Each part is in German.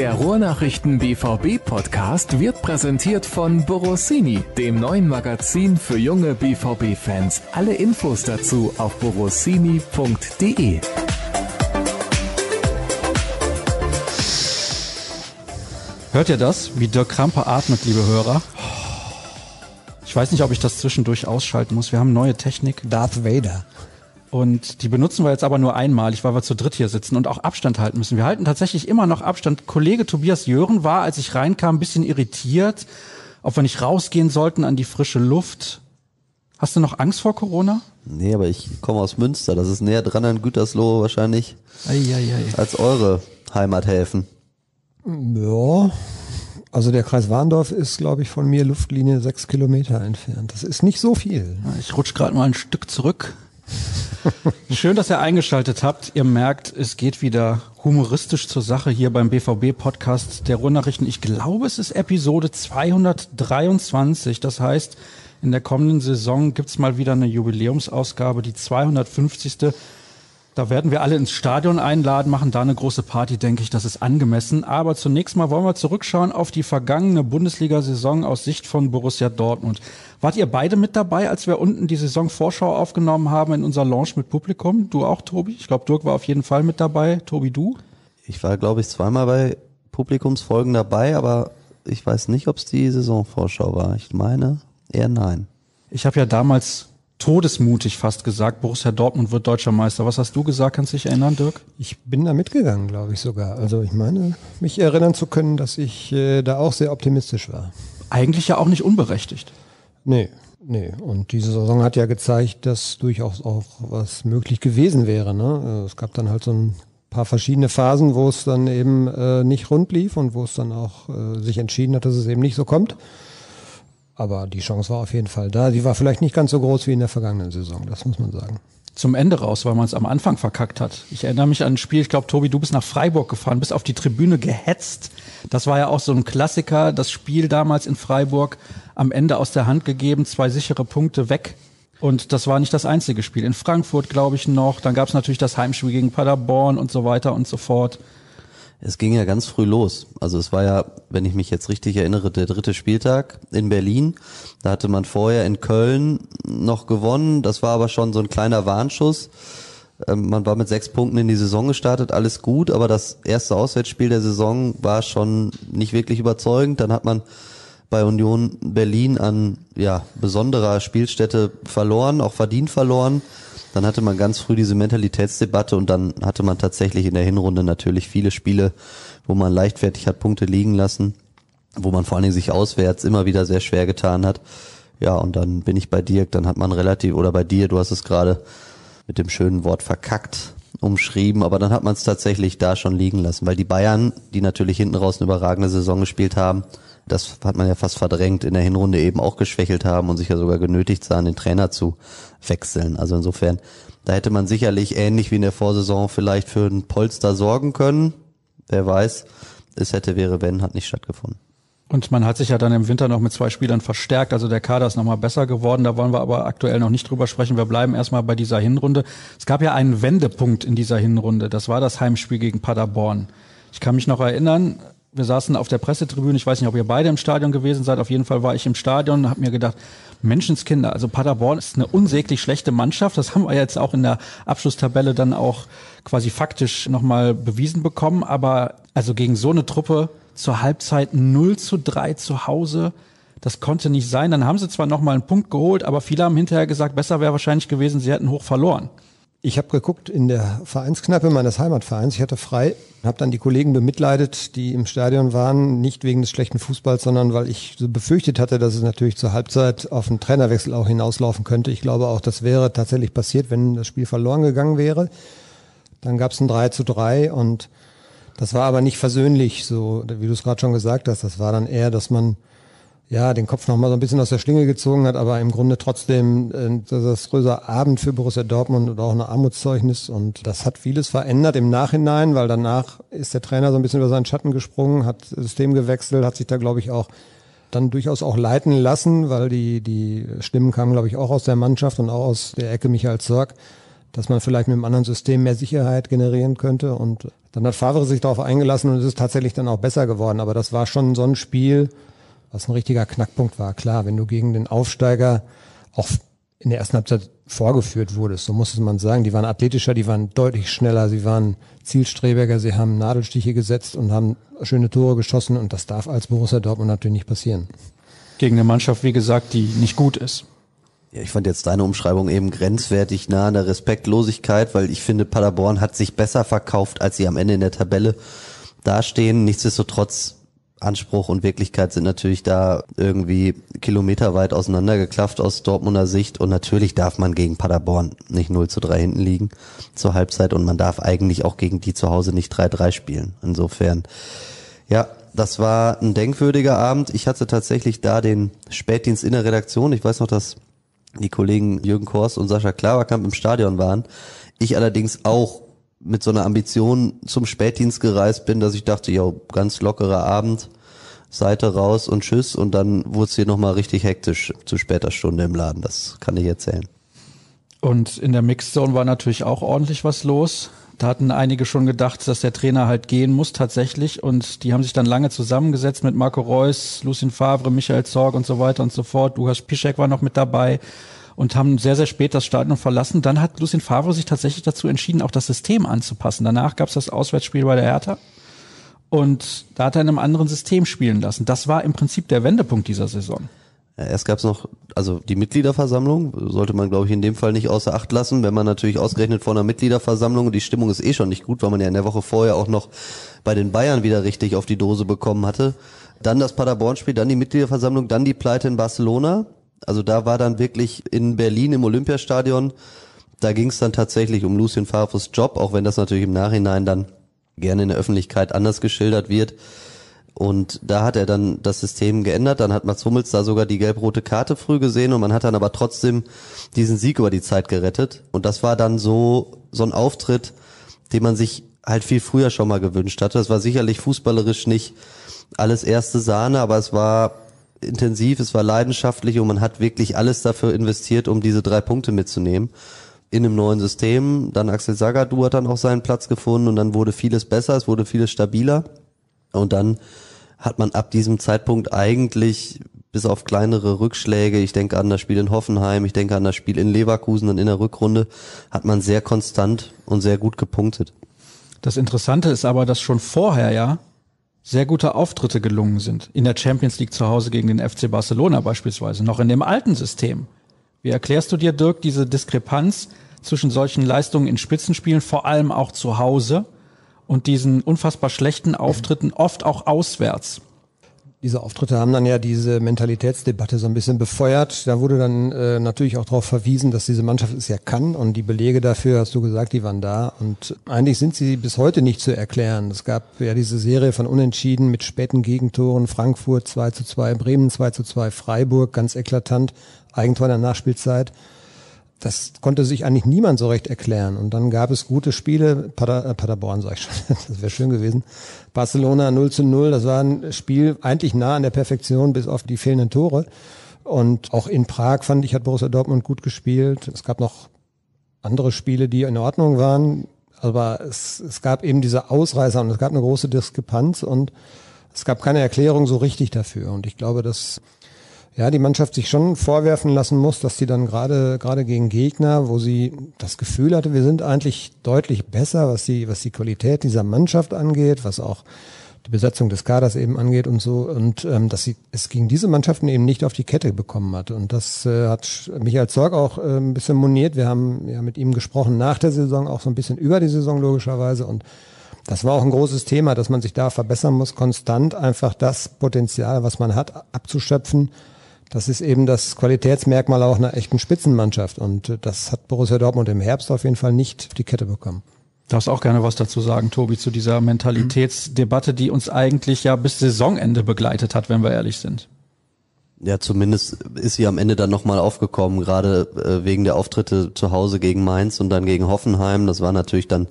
Der Ruhrnachrichten BVB Podcast wird präsentiert von Borossini, dem neuen Magazin für junge BVB Fans. Alle Infos dazu auf borossini.de. Hört ihr das, wie Dirk Kramper atmet, liebe Hörer? Ich weiß nicht, ob ich das zwischendurch ausschalten muss. Wir haben neue Technik. Darth Vader. Und die benutzen wir jetzt aber nur einmalig, weil wir zu dritt hier sitzen und auch Abstand halten müssen. Wir halten tatsächlich immer noch Abstand. Kollege Tobias Jören war, als ich reinkam, ein bisschen irritiert, ob wir nicht rausgehen sollten an die frische Luft. Hast du noch Angst vor Corona? Nee, aber ich komme aus Münster. Das ist näher dran an Gütersloh wahrscheinlich Ei, ei, ei. als eure Heimathäfen. Ja, also der Kreis Warndorf ist, glaube ich, von mir Luftlinie sechs Kilometer entfernt. Das ist nicht so viel. Ich rutsch gerade mal ein Stück zurück. Schön, dass ihr eingeschaltet habt. Ihr merkt, es geht wieder humoristisch zur Sache hier beim BVB-Podcast der Ruhrnachrichten. Ich glaube, es ist Episode 223. Das heißt, in der kommenden Saison gibt's mal wieder eine Jubiläumsausgabe, die 250. Da werden wir alle ins Stadion einladen, machen da eine große Party, denke ich, das ist angemessen. Aber zunächst mal wollen wir zurückschauen auf die vergangene Bundesliga-Saison aus Sicht von Borussia Dortmund. Wart ihr beide mit dabei, als wir unten die Saisonvorschau aufgenommen haben in unserer Lounge mit Publikum? Du auch, Tobi? Ich glaube, Dirk war auf jeden Fall mit dabei. Tobi, du? Ich war, glaube ich, zweimal bei Publikumsfolgen dabei, aber ich weiß nicht, ob es die Saisonvorschau war. Ich meine, eher nein. Ich habe ja damals todesmutig fast gesagt, Borussia Dortmund wird deutscher Meister. Was hast du gesagt? Kannst du dich erinnern, Dirk? Ich bin da mitgegangen, glaube ich sogar. Also ich meine, mich erinnern zu können, dass ich äh, da auch sehr optimistisch war. Eigentlich ja auch nicht unberechtigt. Nee, nee. Und diese Saison hat ja gezeigt, dass durchaus auch was möglich gewesen wäre. Ne? Es gab dann halt so ein paar verschiedene Phasen, wo es dann eben äh, nicht rund lief und wo es dann auch äh, sich entschieden hat, dass es eben nicht so kommt. Aber die Chance war auf jeden Fall da. Sie war vielleicht nicht ganz so groß wie in der vergangenen Saison, das muss man sagen. Zum Ende raus, weil man es am Anfang verkackt hat. Ich erinnere mich an ein Spiel, ich glaube, Tobi, du bist nach Freiburg gefahren, bist auf die Tribüne gehetzt. Das war ja auch so ein Klassiker, das Spiel damals in Freiburg am Ende aus der Hand gegeben, zwei sichere Punkte weg. Und das war nicht das einzige Spiel. In Frankfurt, glaube ich, noch. Dann gab es natürlich das Heimspiel gegen Paderborn und so weiter und so fort. Es ging ja ganz früh los. Also es war ja, wenn ich mich jetzt richtig erinnere, der dritte Spieltag in Berlin. Da hatte man vorher in Köln noch gewonnen. Das war aber schon so ein kleiner Warnschuss. Ähm, Man war mit sechs Punkten in die Saison gestartet, alles gut, aber das erste Auswärtsspiel der Saison war schon nicht wirklich überzeugend. Dann hat man bei Union Berlin an ja, besonderer Spielstätte verloren, auch verdient verloren. Dann hatte man ganz früh diese Mentalitätsdebatte und dann hatte man tatsächlich in der Hinrunde natürlich viele Spiele, wo man leichtfertig hat Punkte liegen lassen, wo man vor allen Dingen sich auswärts immer wieder sehr schwer getan hat. Ja, und dann bin ich bei Dirk, dann hat man relativ, oder bei dir, du hast es gerade mit dem schönen Wort verkackt umschrieben, aber dann hat man es tatsächlich da schon liegen lassen, weil die Bayern, die natürlich hinten raus eine überragende Saison gespielt haben, das hat man ja fast verdrängt, in der Hinrunde eben auch geschwächelt haben und sich ja sogar genötigt sahen, den Trainer zu wechseln. Also insofern, da hätte man sicherlich ähnlich wie in der Vorsaison vielleicht für ein Polster sorgen können. Wer weiß, es hätte, wäre, wenn, hat nicht stattgefunden. Und man hat sich ja dann im Winter noch mit zwei Spielern verstärkt. Also der Kader ist nochmal besser geworden. Da wollen wir aber aktuell noch nicht drüber sprechen. Wir bleiben erstmal bei dieser Hinrunde. Es gab ja einen Wendepunkt in dieser Hinrunde. Das war das Heimspiel gegen Paderborn. Ich kann mich noch erinnern, wir saßen auf der Pressetribüne. Ich weiß nicht, ob ihr beide im Stadion gewesen seid. Auf jeden Fall war ich im Stadion und habe mir gedacht, Menschenskinder, also Paderborn ist eine unsäglich schlechte Mannschaft. Das haben wir jetzt auch in der Abschlusstabelle dann auch quasi faktisch nochmal bewiesen bekommen. Aber also gegen so eine Truppe zur Halbzeit 0 zu 3 zu Hause, das konnte nicht sein. Dann haben sie zwar nochmal einen Punkt geholt, aber viele haben hinterher gesagt, besser wäre wahrscheinlich gewesen, sie hätten hoch verloren. Ich habe geguckt in der Vereinskneipe meines Heimatvereins. Ich hatte frei, habe dann die Kollegen bemitleidet, die im Stadion waren, nicht wegen des schlechten Fußballs, sondern weil ich so befürchtet hatte, dass es natürlich zur Halbzeit auf einen Trainerwechsel auch hinauslaufen könnte. Ich glaube auch, das wäre tatsächlich passiert, wenn das Spiel verloren gegangen wäre. Dann gab es ein 3 zu 3 und das war aber nicht versöhnlich, so wie du es gerade schon gesagt hast. Das war dann eher, dass man ja, den Kopf noch mal so ein bisschen aus der Schlinge gezogen hat, aber im Grunde trotzdem äh, das größere Abend für Borussia Dortmund und auch ein Armutszeugnis und das hat vieles verändert im Nachhinein, weil danach ist der Trainer so ein bisschen über seinen Schatten gesprungen, hat System gewechselt, hat sich da glaube ich auch dann durchaus auch leiten lassen, weil die die Stimmen kamen glaube ich auch aus der Mannschaft und auch aus der Ecke Michael Zorg, dass man vielleicht mit einem anderen System mehr Sicherheit generieren könnte und Dann hat Favre sich darauf eingelassen und es ist tatsächlich dann auch besser geworden. Aber das war schon so ein Spiel, was ein richtiger Knackpunkt war. Klar, wenn du gegen den Aufsteiger auch in der ersten Halbzeit vorgeführt wurdest, so muss man sagen. Die waren athletischer, die waren deutlich schneller, sie waren zielstrebiger, sie haben Nadelstiche gesetzt und haben schöne Tore geschossen und das darf als Borussia Dortmund natürlich nicht passieren. Gegen eine Mannschaft, wie gesagt, die nicht gut ist. Ja, ich fand jetzt deine Umschreibung eben grenzwertig nah an der Respektlosigkeit, weil ich finde, Paderborn hat sich besser verkauft, als sie am Ende in der Tabelle dastehen. Nichtsdestotrotz Anspruch und Wirklichkeit sind natürlich da irgendwie kilometerweit auseinandergeklafft aus Dortmunder Sicht und natürlich darf man gegen Paderborn nicht 0 zu 3 hinten liegen zur Halbzeit und man darf eigentlich auch gegen die zu Hause nicht 3-3 spielen. Insofern, ja, das war ein denkwürdiger Abend. Ich hatte tatsächlich da den Spätdienst in der Redaktion. Ich weiß noch, dass die Kollegen Jürgen Kors und Sascha Klaverkamp im Stadion waren. Ich allerdings auch mit so einer Ambition zum Spätdienst gereist bin, dass ich dachte, ja, ganz lockerer Abend, Seite raus und tschüss und dann wurde es hier nochmal richtig hektisch zu später Stunde im Laden. Das kann ich erzählen. Und in der Mixzone war natürlich auch ordentlich was los. Da hatten einige schon gedacht, dass der Trainer halt gehen muss tatsächlich. Und die haben sich dann lange zusammengesetzt mit Marco Reus, Lucien Favre, Michael Zorg und so weiter und so fort. Lukas Piszek war noch mit dabei und haben sehr, sehr spät das Stadion verlassen. Dann hat Lucien Favre sich tatsächlich dazu entschieden, auch das System anzupassen. Danach gab es das Auswärtsspiel bei der Hertha. Und da hat er in einem anderen System spielen lassen. Das war im Prinzip der Wendepunkt dieser Saison. Erst gab es noch, also die Mitgliederversammlung, sollte man glaube ich in dem Fall nicht außer Acht lassen, wenn man natürlich ausgerechnet vor einer Mitgliederversammlung die Stimmung ist eh schon nicht gut, weil man ja in der Woche vorher auch noch bei den Bayern wieder richtig auf die Dose bekommen hatte. Dann das Paderborn-Spiel, dann die Mitgliederversammlung, dann die Pleite in Barcelona. Also da war dann wirklich in Berlin im Olympiastadion, da ging es dann tatsächlich um Lucien Favres Job, auch wenn das natürlich im Nachhinein dann gerne in der Öffentlichkeit anders geschildert wird. Und da hat er dann das System geändert. Dann hat Mats Hummels da sogar die gelb-rote Karte früh gesehen und man hat dann aber trotzdem diesen Sieg über die Zeit gerettet. Und das war dann so, so ein Auftritt, den man sich halt viel früher schon mal gewünscht hatte. Das war sicherlich fußballerisch nicht alles erste Sahne, aber es war intensiv, es war leidenschaftlich und man hat wirklich alles dafür investiert, um diese drei Punkte mitzunehmen. In einem neuen System. Dann Axel Sagadou hat dann auch seinen Platz gefunden und dann wurde vieles besser, es wurde vieles stabiler. Und dann hat man ab diesem Zeitpunkt eigentlich bis auf kleinere Rückschläge, ich denke an das Spiel in Hoffenheim, ich denke an das Spiel in Leverkusen und in der Rückrunde, hat man sehr konstant und sehr gut gepunktet. Das Interessante ist aber, dass schon vorher ja sehr gute Auftritte gelungen sind. In der Champions League zu Hause gegen den FC Barcelona beispielsweise, noch in dem alten System. Wie erklärst du dir, Dirk, diese Diskrepanz zwischen solchen Leistungen in Spitzenspielen, vor allem auch zu Hause, und diesen unfassbar schlechten Auftritten, oft auch auswärts. Diese Auftritte haben dann ja diese Mentalitätsdebatte so ein bisschen befeuert. Da wurde dann äh, natürlich auch darauf verwiesen, dass diese Mannschaft es ja kann und die Belege dafür, hast du gesagt, die waren da. Und eigentlich sind sie bis heute nicht zu erklären. Es gab ja diese Serie von Unentschieden mit späten Gegentoren. Frankfurt 2 zu 2, Bremen 2 zu 2, Freiburg ganz eklatant, Eigentor in der Nachspielzeit das konnte sich eigentlich niemand so recht erklären. Und dann gab es gute Spiele, Pader, äh, Paderborn sag ich schon, das wäre schön gewesen. Barcelona 0 zu 0, das war ein Spiel eigentlich nah an der Perfektion, bis auf die fehlenden Tore. Und auch in Prag fand ich, hat Borussia Dortmund gut gespielt. Es gab noch andere Spiele, die in Ordnung waren, aber es, es gab eben diese Ausreißer und es gab eine große Diskrepanz und es gab keine Erklärung so richtig dafür. Und ich glaube, dass ja, die Mannschaft sich schon vorwerfen lassen muss, dass sie dann gerade gerade gegen Gegner, wo sie das Gefühl hatte, wir sind eigentlich deutlich besser, was die was die Qualität dieser Mannschaft angeht, was auch die Besetzung des Kaders eben angeht und so und ähm, dass sie es gegen diese Mannschaften eben nicht auf die Kette bekommen hat. Und das äh, hat Michael Zorg auch äh, ein bisschen moniert. Wir haben ja mit ihm gesprochen nach der Saison, auch so ein bisschen über die Saison logischerweise. Und das war auch ein großes Thema, dass man sich da verbessern muss, konstant einfach das Potenzial, was man hat, abzuschöpfen das ist eben das Qualitätsmerkmal auch einer echten Spitzenmannschaft. Und äh, das hat Borussia Dortmund im Herbst auf jeden Fall nicht auf die Kette bekommen. Du darfst auch gerne was dazu sagen, Tobi, zu dieser Mentalitätsdebatte, die uns eigentlich ja bis Saisonende begleitet hat, wenn wir ehrlich sind. Ja, zumindest ist sie am Ende dann nochmal aufgekommen, gerade äh, wegen der Auftritte zu Hause gegen Mainz und dann gegen Hoffenheim. Das war natürlich dann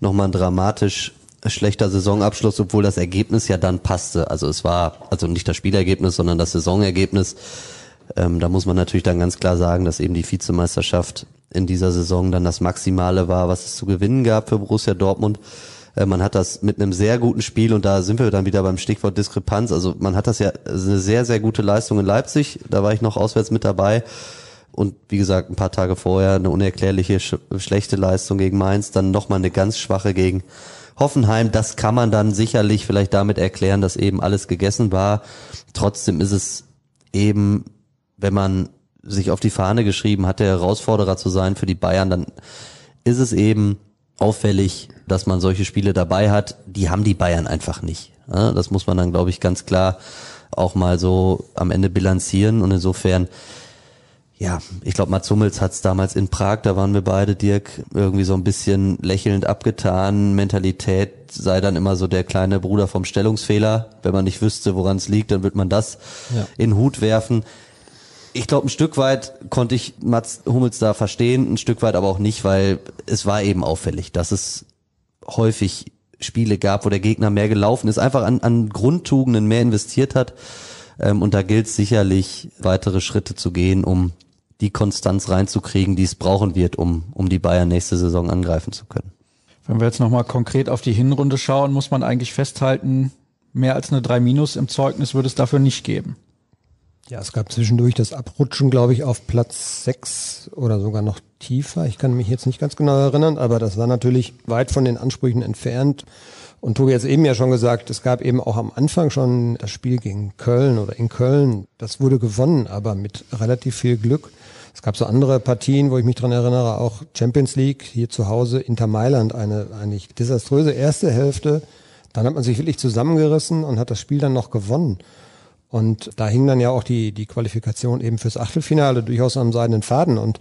nochmal ein dramatisch schlechter Saisonabschluss, obwohl das Ergebnis ja dann passte. Also es war also nicht das Spielergebnis, sondern das Saisonergebnis. Ähm, da muss man natürlich dann ganz klar sagen, dass eben die Vizemeisterschaft in dieser Saison dann das Maximale war, was es zu gewinnen gab für Borussia Dortmund. Äh, man hat das mit einem sehr guten Spiel und da sind wir dann wieder beim Stichwort Diskrepanz. Also man hat das ja eine sehr, sehr gute Leistung in Leipzig. Da war ich noch auswärts mit dabei. Und wie gesagt, ein paar Tage vorher eine unerklärliche sch schlechte Leistung gegen Mainz, dann nochmal eine ganz schwache gegen Hoffenheim. Das kann man dann sicherlich vielleicht damit erklären, dass eben alles gegessen war. Trotzdem ist es eben, wenn man sich auf die Fahne geschrieben hat, der Herausforderer zu sein für die Bayern, dann ist es eben auffällig, dass man solche Spiele dabei hat. Die haben die Bayern einfach nicht. Das muss man dann, glaube ich, ganz klar auch mal so am Ende bilanzieren. Und insofern, ja, ich glaube, Mats Hummels hat es damals in Prag, da waren wir beide, Dirk, irgendwie so ein bisschen lächelnd abgetan. Mentalität sei dann immer so der kleine Bruder vom Stellungsfehler. Wenn man nicht wüsste, woran es liegt, dann wird man das ja. in den Hut werfen ich glaube, ein Stück weit konnte ich Mats Hummels da verstehen, ein Stück weit aber auch nicht, weil es war eben auffällig, dass es häufig Spiele gab, wo der Gegner mehr gelaufen ist, einfach an, an Grundtugenden mehr investiert hat. Ähm, und da gilt sicherlich, weitere Schritte zu gehen, um die Konstanz reinzukriegen, die es brauchen wird, um, um die Bayern nächste Saison angreifen zu können. Wenn wir jetzt nochmal konkret auf die Hinrunde schauen, muss man eigentlich festhalten, mehr als eine 3 Minus im Zeugnis würde es dafür nicht geben. Ja, es gab zwischendurch das Abrutschen, glaube ich, auf Platz sechs oder sogar noch tiefer. Ich kann mich jetzt nicht ganz genau erinnern, aber das war natürlich weit von den Ansprüchen entfernt. Und Tobi hat es eben ja schon gesagt, es gab eben auch am Anfang schon das Spiel gegen Köln oder in Köln. Das wurde gewonnen, aber mit relativ viel Glück. Es gab so andere Partien, wo ich mich dran erinnere, auch Champions League, hier zu Hause Inter Mailand, eine eigentlich desaströse erste Hälfte. Dann hat man sich wirklich zusammengerissen und hat das Spiel dann noch gewonnen. Und da hing dann ja auch die, die Qualifikation eben fürs Achtelfinale durchaus am seidenen Faden. Und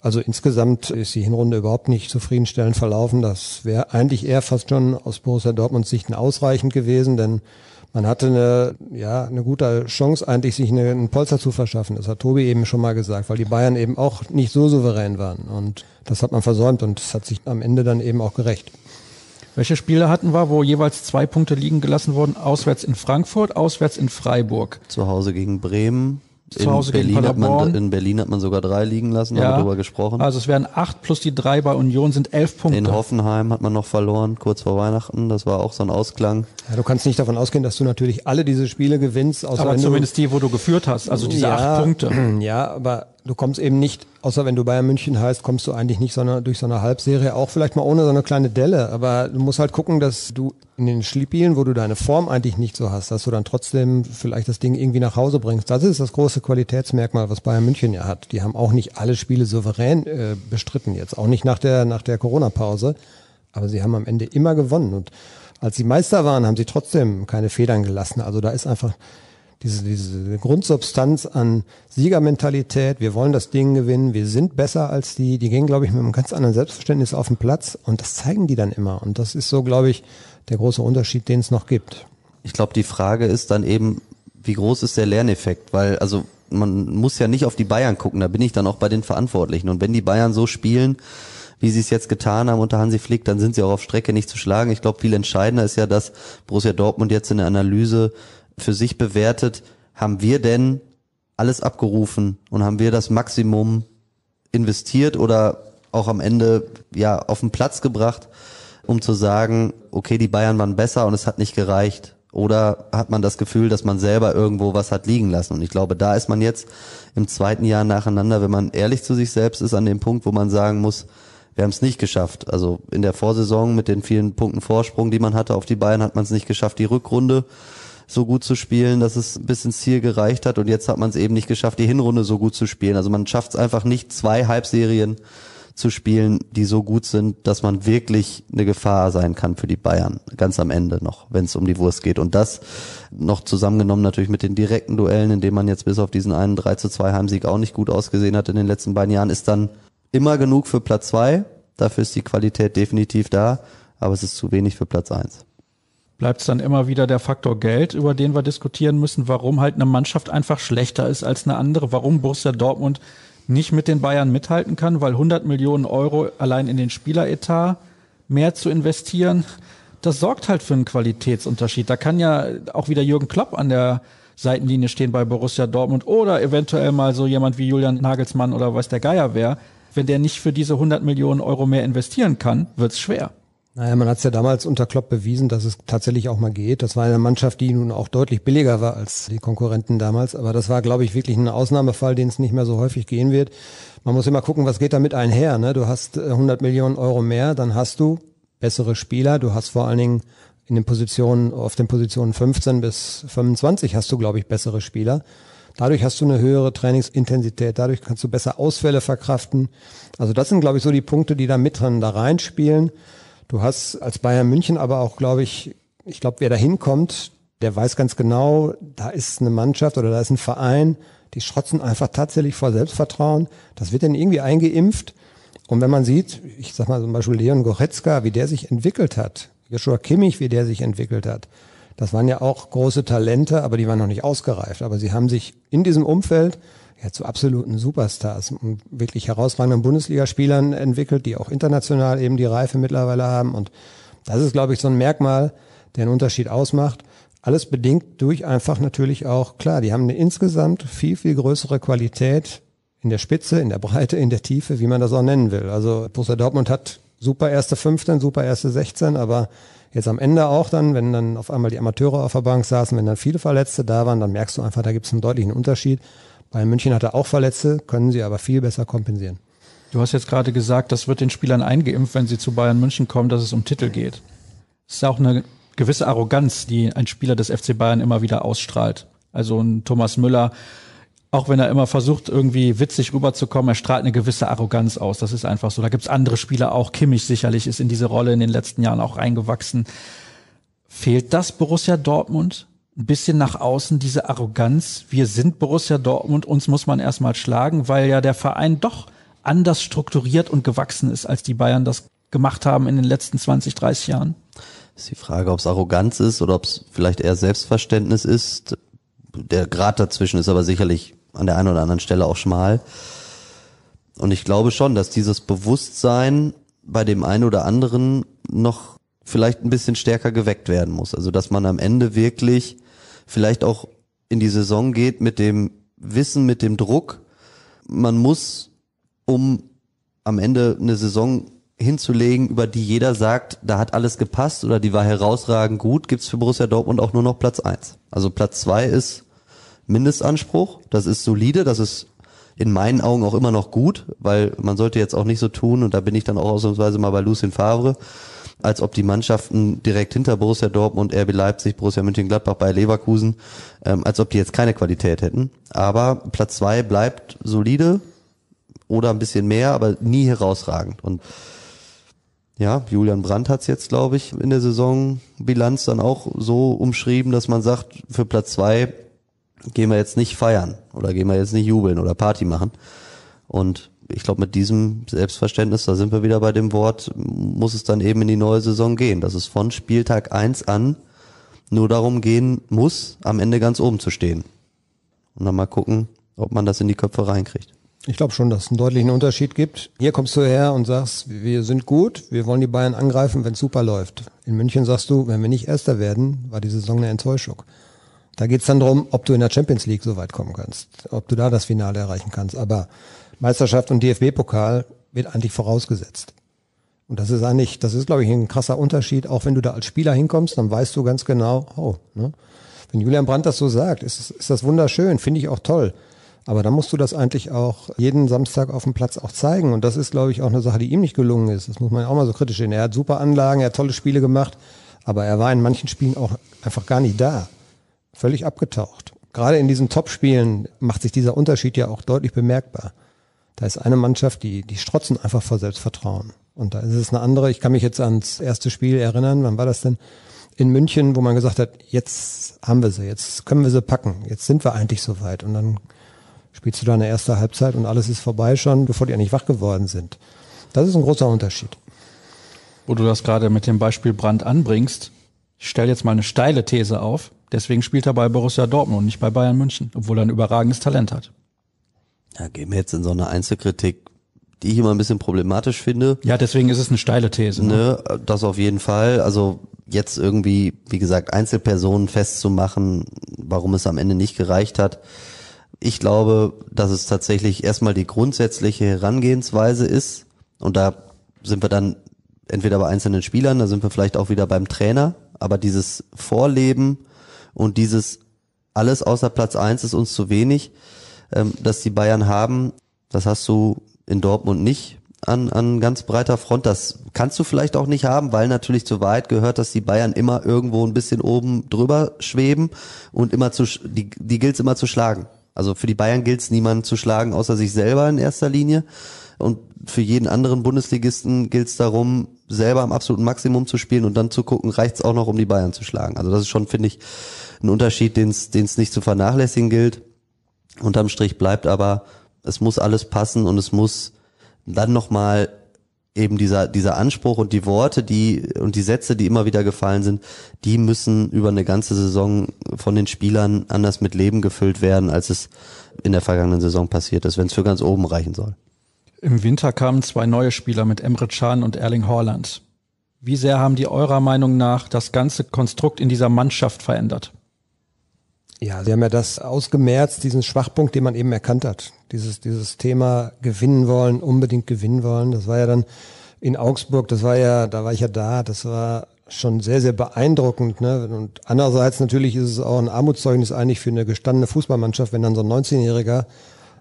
also insgesamt ist die Hinrunde überhaupt nicht zufriedenstellend verlaufen. Das wäre eigentlich eher fast schon aus Borussia Dortmunds Sicht ausreichend gewesen, denn man hatte eine, ja, eine gute Chance, eigentlich sich eine, einen Polster zu verschaffen. Das hat Tobi eben schon mal gesagt, weil die Bayern eben auch nicht so souverän waren. Und das hat man versäumt und das hat sich am Ende dann eben auch gerecht. Welche Spiele hatten wir, wo jeweils zwei Punkte liegen gelassen wurden? Auswärts in Frankfurt, auswärts in Freiburg. Zu Hause gegen Bremen. Zu Hause in, Berlin hat man, in Berlin hat man sogar drei liegen lassen, ja. haben wir darüber gesprochen. Also es wären acht plus die drei bei Union sind elf Punkte. In Hoffenheim hat man noch verloren, kurz vor Weihnachten. Das war auch so ein Ausklang. Ja, du kannst nicht davon ausgehen, dass du natürlich alle diese Spiele gewinnst. Außer aber zumindest die, wo du geführt hast, also diese ja, acht Punkte. Ja, aber du kommst eben nicht, außer wenn du Bayern München heißt, kommst du eigentlich nicht so eine, durch so eine Halbserie, auch vielleicht mal ohne so eine kleine Delle. Aber du musst halt gucken, dass du in den Spielen, wo du deine Form eigentlich nicht so hast, dass du dann trotzdem vielleicht das Ding irgendwie nach Hause bringst. Das ist das große Qualitätsmerkmal, was Bayern München ja hat. Die haben auch nicht alle Spiele souverän äh, bestritten jetzt, auch nicht nach der, nach der Corona-Pause. Aber sie haben am Ende immer gewonnen. Und als sie Meister waren, haben sie trotzdem keine Federn gelassen. Also da ist einfach diese, diese Grundsubstanz an Siegermentalität, wir wollen das Ding gewinnen, wir sind besser als die, die gehen, glaube ich, mit einem ganz anderen Selbstverständnis auf den Platz und das zeigen die dann immer. Und das ist so, glaube ich, der große Unterschied, den es noch gibt. Ich glaube, die Frage ist dann eben, wie groß ist der Lerneffekt? Weil, also man muss ja nicht auf die Bayern gucken, da bin ich dann auch bei den Verantwortlichen. Und wenn die Bayern so spielen, wie sie es jetzt getan haben unter Hansi Flick, dann sind sie auch auf Strecke nicht zu schlagen. Ich glaube, viel entscheidender ist ja, dass Borussia Dortmund jetzt in der Analyse für sich bewertet, haben wir denn alles abgerufen und haben wir das Maximum investiert oder auch am Ende ja auf den Platz gebracht, um zu sagen, okay, die Bayern waren besser und es hat nicht gereicht. Oder hat man das Gefühl, dass man selber irgendwo was hat liegen lassen? Und ich glaube, da ist man jetzt im zweiten Jahr nacheinander, wenn man ehrlich zu sich selbst ist, an dem Punkt, wo man sagen muss, wir haben es nicht geschafft. Also in der Vorsaison mit den vielen Punkten Vorsprung, die man hatte auf die Bayern, hat man es nicht geschafft. Die Rückrunde so gut zu spielen, dass es bis ins Ziel gereicht hat und jetzt hat man es eben nicht geschafft, die Hinrunde so gut zu spielen. Also man schafft es einfach nicht, zwei Halbserien zu spielen, die so gut sind, dass man wirklich eine Gefahr sein kann für die Bayern, ganz am Ende noch, wenn es um die Wurst geht. Und das noch zusammengenommen natürlich mit den direkten Duellen, in denen man jetzt bis auf diesen einen 3 zu 2 Heimsieg auch nicht gut ausgesehen hat in den letzten beiden Jahren, ist dann immer genug für Platz zwei. Dafür ist die Qualität definitiv da, aber es ist zu wenig für Platz eins bleibt es dann immer wieder der Faktor Geld, über den wir diskutieren müssen, warum halt eine Mannschaft einfach schlechter ist als eine andere, warum Borussia Dortmund nicht mit den Bayern mithalten kann, weil 100 Millionen Euro allein in den Spieleretat mehr zu investieren, das sorgt halt für einen Qualitätsunterschied. Da kann ja auch wieder Jürgen Klopp an der Seitenlinie stehen bei Borussia Dortmund oder eventuell mal so jemand wie Julian Nagelsmann oder was der Geier wäre. Wenn der nicht für diese 100 Millionen Euro mehr investieren kann, wird's schwer. Naja, man hat es ja damals unter Klopp bewiesen, dass es tatsächlich auch mal geht. Das war eine Mannschaft, die nun auch deutlich billiger war als die Konkurrenten damals. Aber das war, glaube ich, wirklich ein Ausnahmefall, den es nicht mehr so häufig gehen wird. Man muss immer gucken, was geht damit einher. Ne? Du hast 100 äh, Millionen Euro mehr, dann hast du bessere Spieler. Du hast vor allen Dingen in den Positionen, auf den Positionen 15 bis 25 hast du, glaube ich, bessere Spieler. Dadurch hast du eine höhere Trainingsintensität, dadurch kannst du besser Ausfälle verkraften. Also das sind, glaube ich, so die Punkte, die da mit drin da reinspielen. Du hast als Bayern München aber auch, glaube ich, ich glaube, wer da hinkommt, der weiß ganz genau, da ist eine Mannschaft oder da ist ein Verein, die schrotzen einfach tatsächlich vor Selbstvertrauen. Das wird dann irgendwie eingeimpft. Und wenn man sieht, ich sag mal zum Beispiel Leon Goretzka, wie der sich entwickelt hat, Joshua Kimmich, wie der sich entwickelt hat, das waren ja auch große Talente, aber die waren noch nicht ausgereift. Aber sie haben sich in diesem Umfeld ja, zu absoluten Superstars und wirklich herausragenden Bundesligaspielern entwickelt, die auch international eben die Reife mittlerweile haben. Und das ist, glaube ich, so ein Merkmal, der einen Unterschied ausmacht. Alles bedingt durch einfach natürlich auch, klar, die haben eine insgesamt viel, viel größere Qualität in der Spitze, in der Breite, in der Tiefe, wie man das auch nennen will. Also Borussia Dortmund hat super erste 15, super erste 16, aber jetzt am Ende auch dann, wenn dann auf einmal die Amateure auf der Bank saßen, wenn dann viele Verletzte da waren, dann merkst du einfach, da gibt es einen deutlichen Unterschied. Bei München hat er auch Verletzte, können sie aber viel besser kompensieren. Du hast jetzt gerade gesagt, das wird den Spielern eingeimpft, wenn sie zu Bayern München kommen, dass es um Titel geht. Das ist auch eine gewisse Arroganz, die ein Spieler des FC Bayern immer wieder ausstrahlt. Also ein Thomas Müller, auch wenn er immer versucht, irgendwie witzig rüberzukommen, er strahlt eine gewisse Arroganz aus. Das ist einfach so. Da gibt's andere Spieler auch. Kimmich sicherlich ist in diese Rolle in den letzten Jahren auch reingewachsen. Fehlt das Borussia Dortmund? Ein bisschen nach außen diese Arroganz. Wir sind Borussia Dortmund, uns muss man erstmal schlagen, weil ja der Verein doch anders strukturiert und gewachsen ist, als die Bayern das gemacht haben in den letzten 20, 30 Jahren. Ist die Frage, ob es Arroganz ist oder ob es vielleicht eher Selbstverständnis ist. Der Grad dazwischen ist aber sicherlich an der einen oder anderen Stelle auch schmal. Und ich glaube schon, dass dieses Bewusstsein bei dem einen oder anderen noch vielleicht ein bisschen stärker geweckt werden muss. Also dass man am Ende wirklich vielleicht auch in die Saison geht mit dem Wissen, mit dem Druck. Man muss, um am Ende eine Saison hinzulegen, über die jeder sagt, da hat alles gepasst oder die war herausragend gut, gibt's für Borussia Dortmund auch nur noch Platz eins. Also Platz zwei ist Mindestanspruch. Das ist solide, das ist in meinen Augen auch immer noch gut, weil man sollte jetzt auch nicht so tun, und da bin ich dann auch ausnahmsweise mal bei Lucien Favre, als ob die Mannschaften direkt hinter Borussia Dortmund, RB Leipzig, Borussia Mönchengladbach, bei Leverkusen, ähm, als ob die jetzt keine Qualität hätten. Aber Platz zwei bleibt solide oder ein bisschen mehr, aber nie herausragend. Und ja, Julian Brandt hat es jetzt, glaube ich, in der Saisonbilanz dann auch so umschrieben, dass man sagt, für Platz zwei gehen wir jetzt nicht feiern oder gehen wir jetzt nicht jubeln oder Party machen. Und ich glaube, mit diesem Selbstverständnis, da sind wir wieder bei dem Wort, muss es dann eben in die neue Saison gehen, dass es von Spieltag eins an nur darum gehen muss, am Ende ganz oben zu stehen. Und dann mal gucken, ob man das in die Köpfe reinkriegt. Ich glaube schon, dass es einen deutlichen Unterschied gibt. Hier kommst du her und sagst, wir sind gut, wir wollen die Bayern angreifen, wenn es super läuft. In München sagst du, wenn wir nicht Erster werden, war die Saison eine Enttäuschung. Da geht's dann darum, ob du in der Champions League so weit kommen kannst, ob du da das Finale erreichen kannst. Aber Meisterschaft und DFB-Pokal wird eigentlich vorausgesetzt. Und das ist eigentlich, das ist, glaube ich, ein krasser Unterschied. Auch wenn du da als Spieler hinkommst, dann weißt du ganz genau, oh, ne? wenn Julian Brandt das so sagt, ist, ist das wunderschön, finde ich auch toll. Aber dann musst du das eigentlich auch jeden Samstag auf dem Platz auch zeigen. Und das ist, glaube ich, auch eine Sache, die ihm nicht gelungen ist. Das muss man auch mal so kritisch sehen. Er hat super Anlagen, er hat tolle Spiele gemacht, aber er war in manchen Spielen auch einfach gar nicht da völlig abgetaucht. Gerade in diesen Top-Spielen macht sich dieser Unterschied ja auch deutlich bemerkbar. Da ist eine Mannschaft, die, die strotzen einfach vor Selbstvertrauen. Und da ist es eine andere. Ich kann mich jetzt ans erste Spiel erinnern. Wann war das denn? In München, wo man gesagt hat, jetzt haben wir sie, jetzt können wir sie packen, jetzt sind wir eigentlich soweit. Und dann spielst du da eine erste Halbzeit und alles ist vorbei schon, bevor die eigentlich wach geworden sind. Das ist ein großer Unterschied. Wo du das gerade mit dem Beispiel Brand anbringst, ich stelle jetzt mal eine steile These auf. Deswegen spielt er bei Borussia Dortmund und nicht bei Bayern München, obwohl er ein überragendes Talent hat. Ja, gehen wir jetzt in so eine Einzelkritik, die ich immer ein bisschen problematisch finde. Ja, deswegen ist es eine steile These. Ne? ne? Das auf jeden Fall. Also jetzt irgendwie, wie gesagt, Einzelpersonen festzumachen, warum es am Ende nicht gereicht hat. Ich glaube, dass es tatsächlich erstmal die grundsätzliche Herangehensweise ist. Und da sind wir dann entweder bei einzelnen Spielern, da sind wir vielleicht auch wieder beim Trainer, aber dieses Vorleben und dieses alles außer Platz eins ist uns zu wenig, ähm, dass die Bayern haben, das hast du in Dortmund nicht an, an ganz breiter Front. Das kannst du vielleicht auch nicht haben, weil natürlich zur Wahrheit gehört, dass die Bayern immer irgendwo ein bisschen oben drüber schweben und immer zu, die, die gilt immer zu schlagen. Also für die Bayern gilt es niemanden zu schlagen, außer sich selber in erster Linie. Und für jeden anderen Bundesligisten gilt es darum, selber am absoluten Maximum zu spielen und dann zu gucken, reicht es auch noch, um die Bayern zu schlagen. Also das ist schon, finde ich, ein Unterschied, den es nicht zu vernachlässigen gilt. Unterm Strich bleibt aber, es muss alles passen und es muss dann nochmal eben dieser, dieser Anspruch und die Worte, die und die Sätze, die immer wieder gefallen sind, die müssen über eine ganze Saison von den Spielern anders mit Leben gefüllt werden, als es in der vergangenen Saison passiert ist, wenn es für ganz oben reichen soll. Im Winter kamen zwei neue Spieler mit Emre Can und Erling Haaland. Wie sehr haben die eurer Meinung nach das ganze Konstrukt in dieser Mannschaft verändert? Ja, sie haben ja das ausgemerzt, diesen Schwachpunkt, den man eben erkannt hat. Dieses, dieses Thema gewinnen wollen, unbedingt gewinnen wollen. Das war ja dann in Augsburg, das war ja, da war ich ja da, das war schon sehr, sehr beeindruckend. Ne? Und andererseits natürlich ist es auch ein Armutszeugnis eigentlich für eine gestandene Fußballmannschaft, wenn dann so ein 19-Jähriger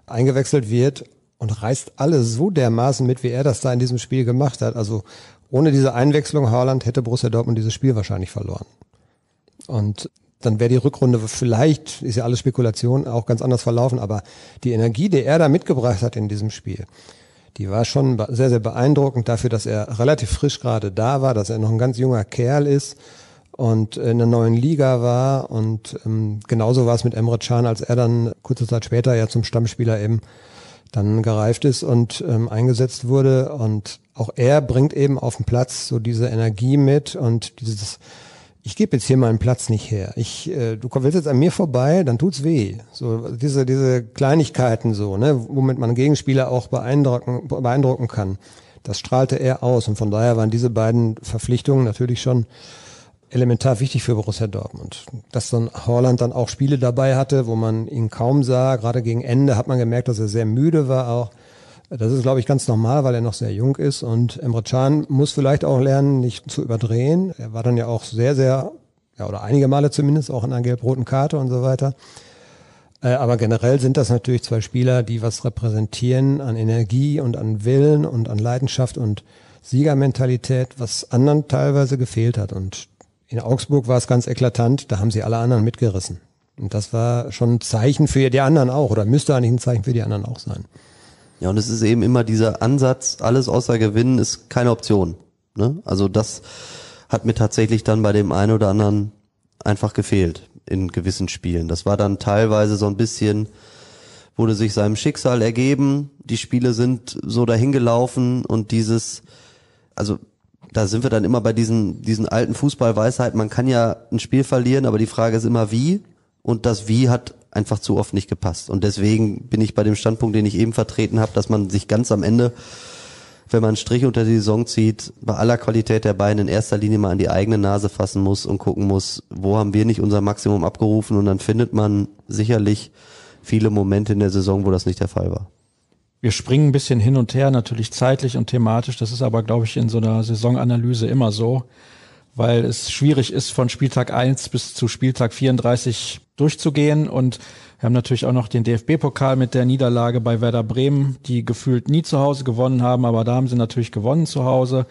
eingewechselt wird und reißt alles so dermaßen mit, wie er das da in diesem Spiel gemacht hat. Also ohne diese Einwechslung Haaland hätte Borussia Dortmund dieses Spiel wahrscheinlich verloren. Und dann wäre die Rückrunde vielleicht, ist ja alles Spekulation, auch ganz anders verlaufen. Aber die Energie, die er da mitgebracht hat in diesem Spiel, die war schon sehr, sehr beeindruckend dafür, dass er relativ frisch gerade da war, dass er noch ein ganz junger Kerl ist und in einer neuen Liga war. Und ähm, genauso war es mit Emre Can, als er dann kurze Zeit später ja zum Stammspieler eben dann gereift ist und ähm, eingesetzt wurde. Und auch er bringt eben auf den Platz so diese Energie mit und dieses ich gebe jetzt hier meinen Platz nicht her. Ich, äh, du willst jetzt an mir vorbei, dann tut's weh. So diese diese Kleinigkeiten so, ne, womit man Gegenspieler auch beeindrucken beeindrucken kann. Das strahlte er aus und von daher waren diese beiden Verpflichtungen natürlich schon elementar wichtig für Borussia Dortmund. Dass dann Holland dann auch Spiele dabei hatte, wo man ihn kaum sah, gerade gegen Ende hat man gemerkt, dass er sehr müde war auch. Das ist, glaube ich, ganz normal, weil er noch sehr jung ist und Emre Can muss vielleicht auch lernen, nicht zu überdrehen. Er war dann ja auch sehr, sehr, ja, oder einige Male zumindest auch in einer gelb-roten Karte und so weiter. Äh, aber generell sind das natürlich zwei Spieler, die was repräsentieren an Energie und an Willen und an Leidenschaft und Siegermentalität, was anderen teilweise gefehlt hat. Und in Augsburg war es ganz eklatant, da haben sie alle anderen mitgerissen. Und das war schon ein Zeichen für die anderen auch, oder müsste eigentlich ein Zeichen für die anderen auch sein. Ja, und es ist eben immer dieser Ansatz, alles außer Gewinnen ist keine Option. Ne? Also das hat mir tatsächlich dann bei dem einen oder anderen einfach gefehlt in gewissen Spielen. Das war dann teilweise so ein bisschen, wurde sich seinem Schicksal ergeben, die Spiele sind so dahingelaufen und dieses, also da sind wir dann immer bei diesen, diesen alten Fußballweisheiten, man kann ja ein Spiel verlieren, aber die Frage ist immer wie und das Wie hat einfach zu oft nicht gepasst. Und deswegen bin ich bei dem Standpunkt, den ich eben vertreten habe, dass man sich ganz am Ende, wenn man einen Strich unter die Saison zieht, bei aller Qualität der beiden in erster Linie mal an die eigene Nase fassen muss und gucken muss, wo haben wir nicht unser Maximum abgerufen und dann findet man sicherlich viele Momente in der Saison, wo das nicht der Fall war. Wir springen ein bisschen hin und her, natürlich zeitlich und thematisch. Das ist aber, glaube ich, in so einer Saisonanalyse immer so weil es schwierig ist, von Spieltag 1 bis zu Spieltag 34 durchzugehen. Und wir haben natürlich auch noch den DFB-Pokal mit der Niederlage bei Werder Bremen, die gefühlt nie zu Hause gewonnen haben, aber da haben sie natürlich gewonnen zu Hause.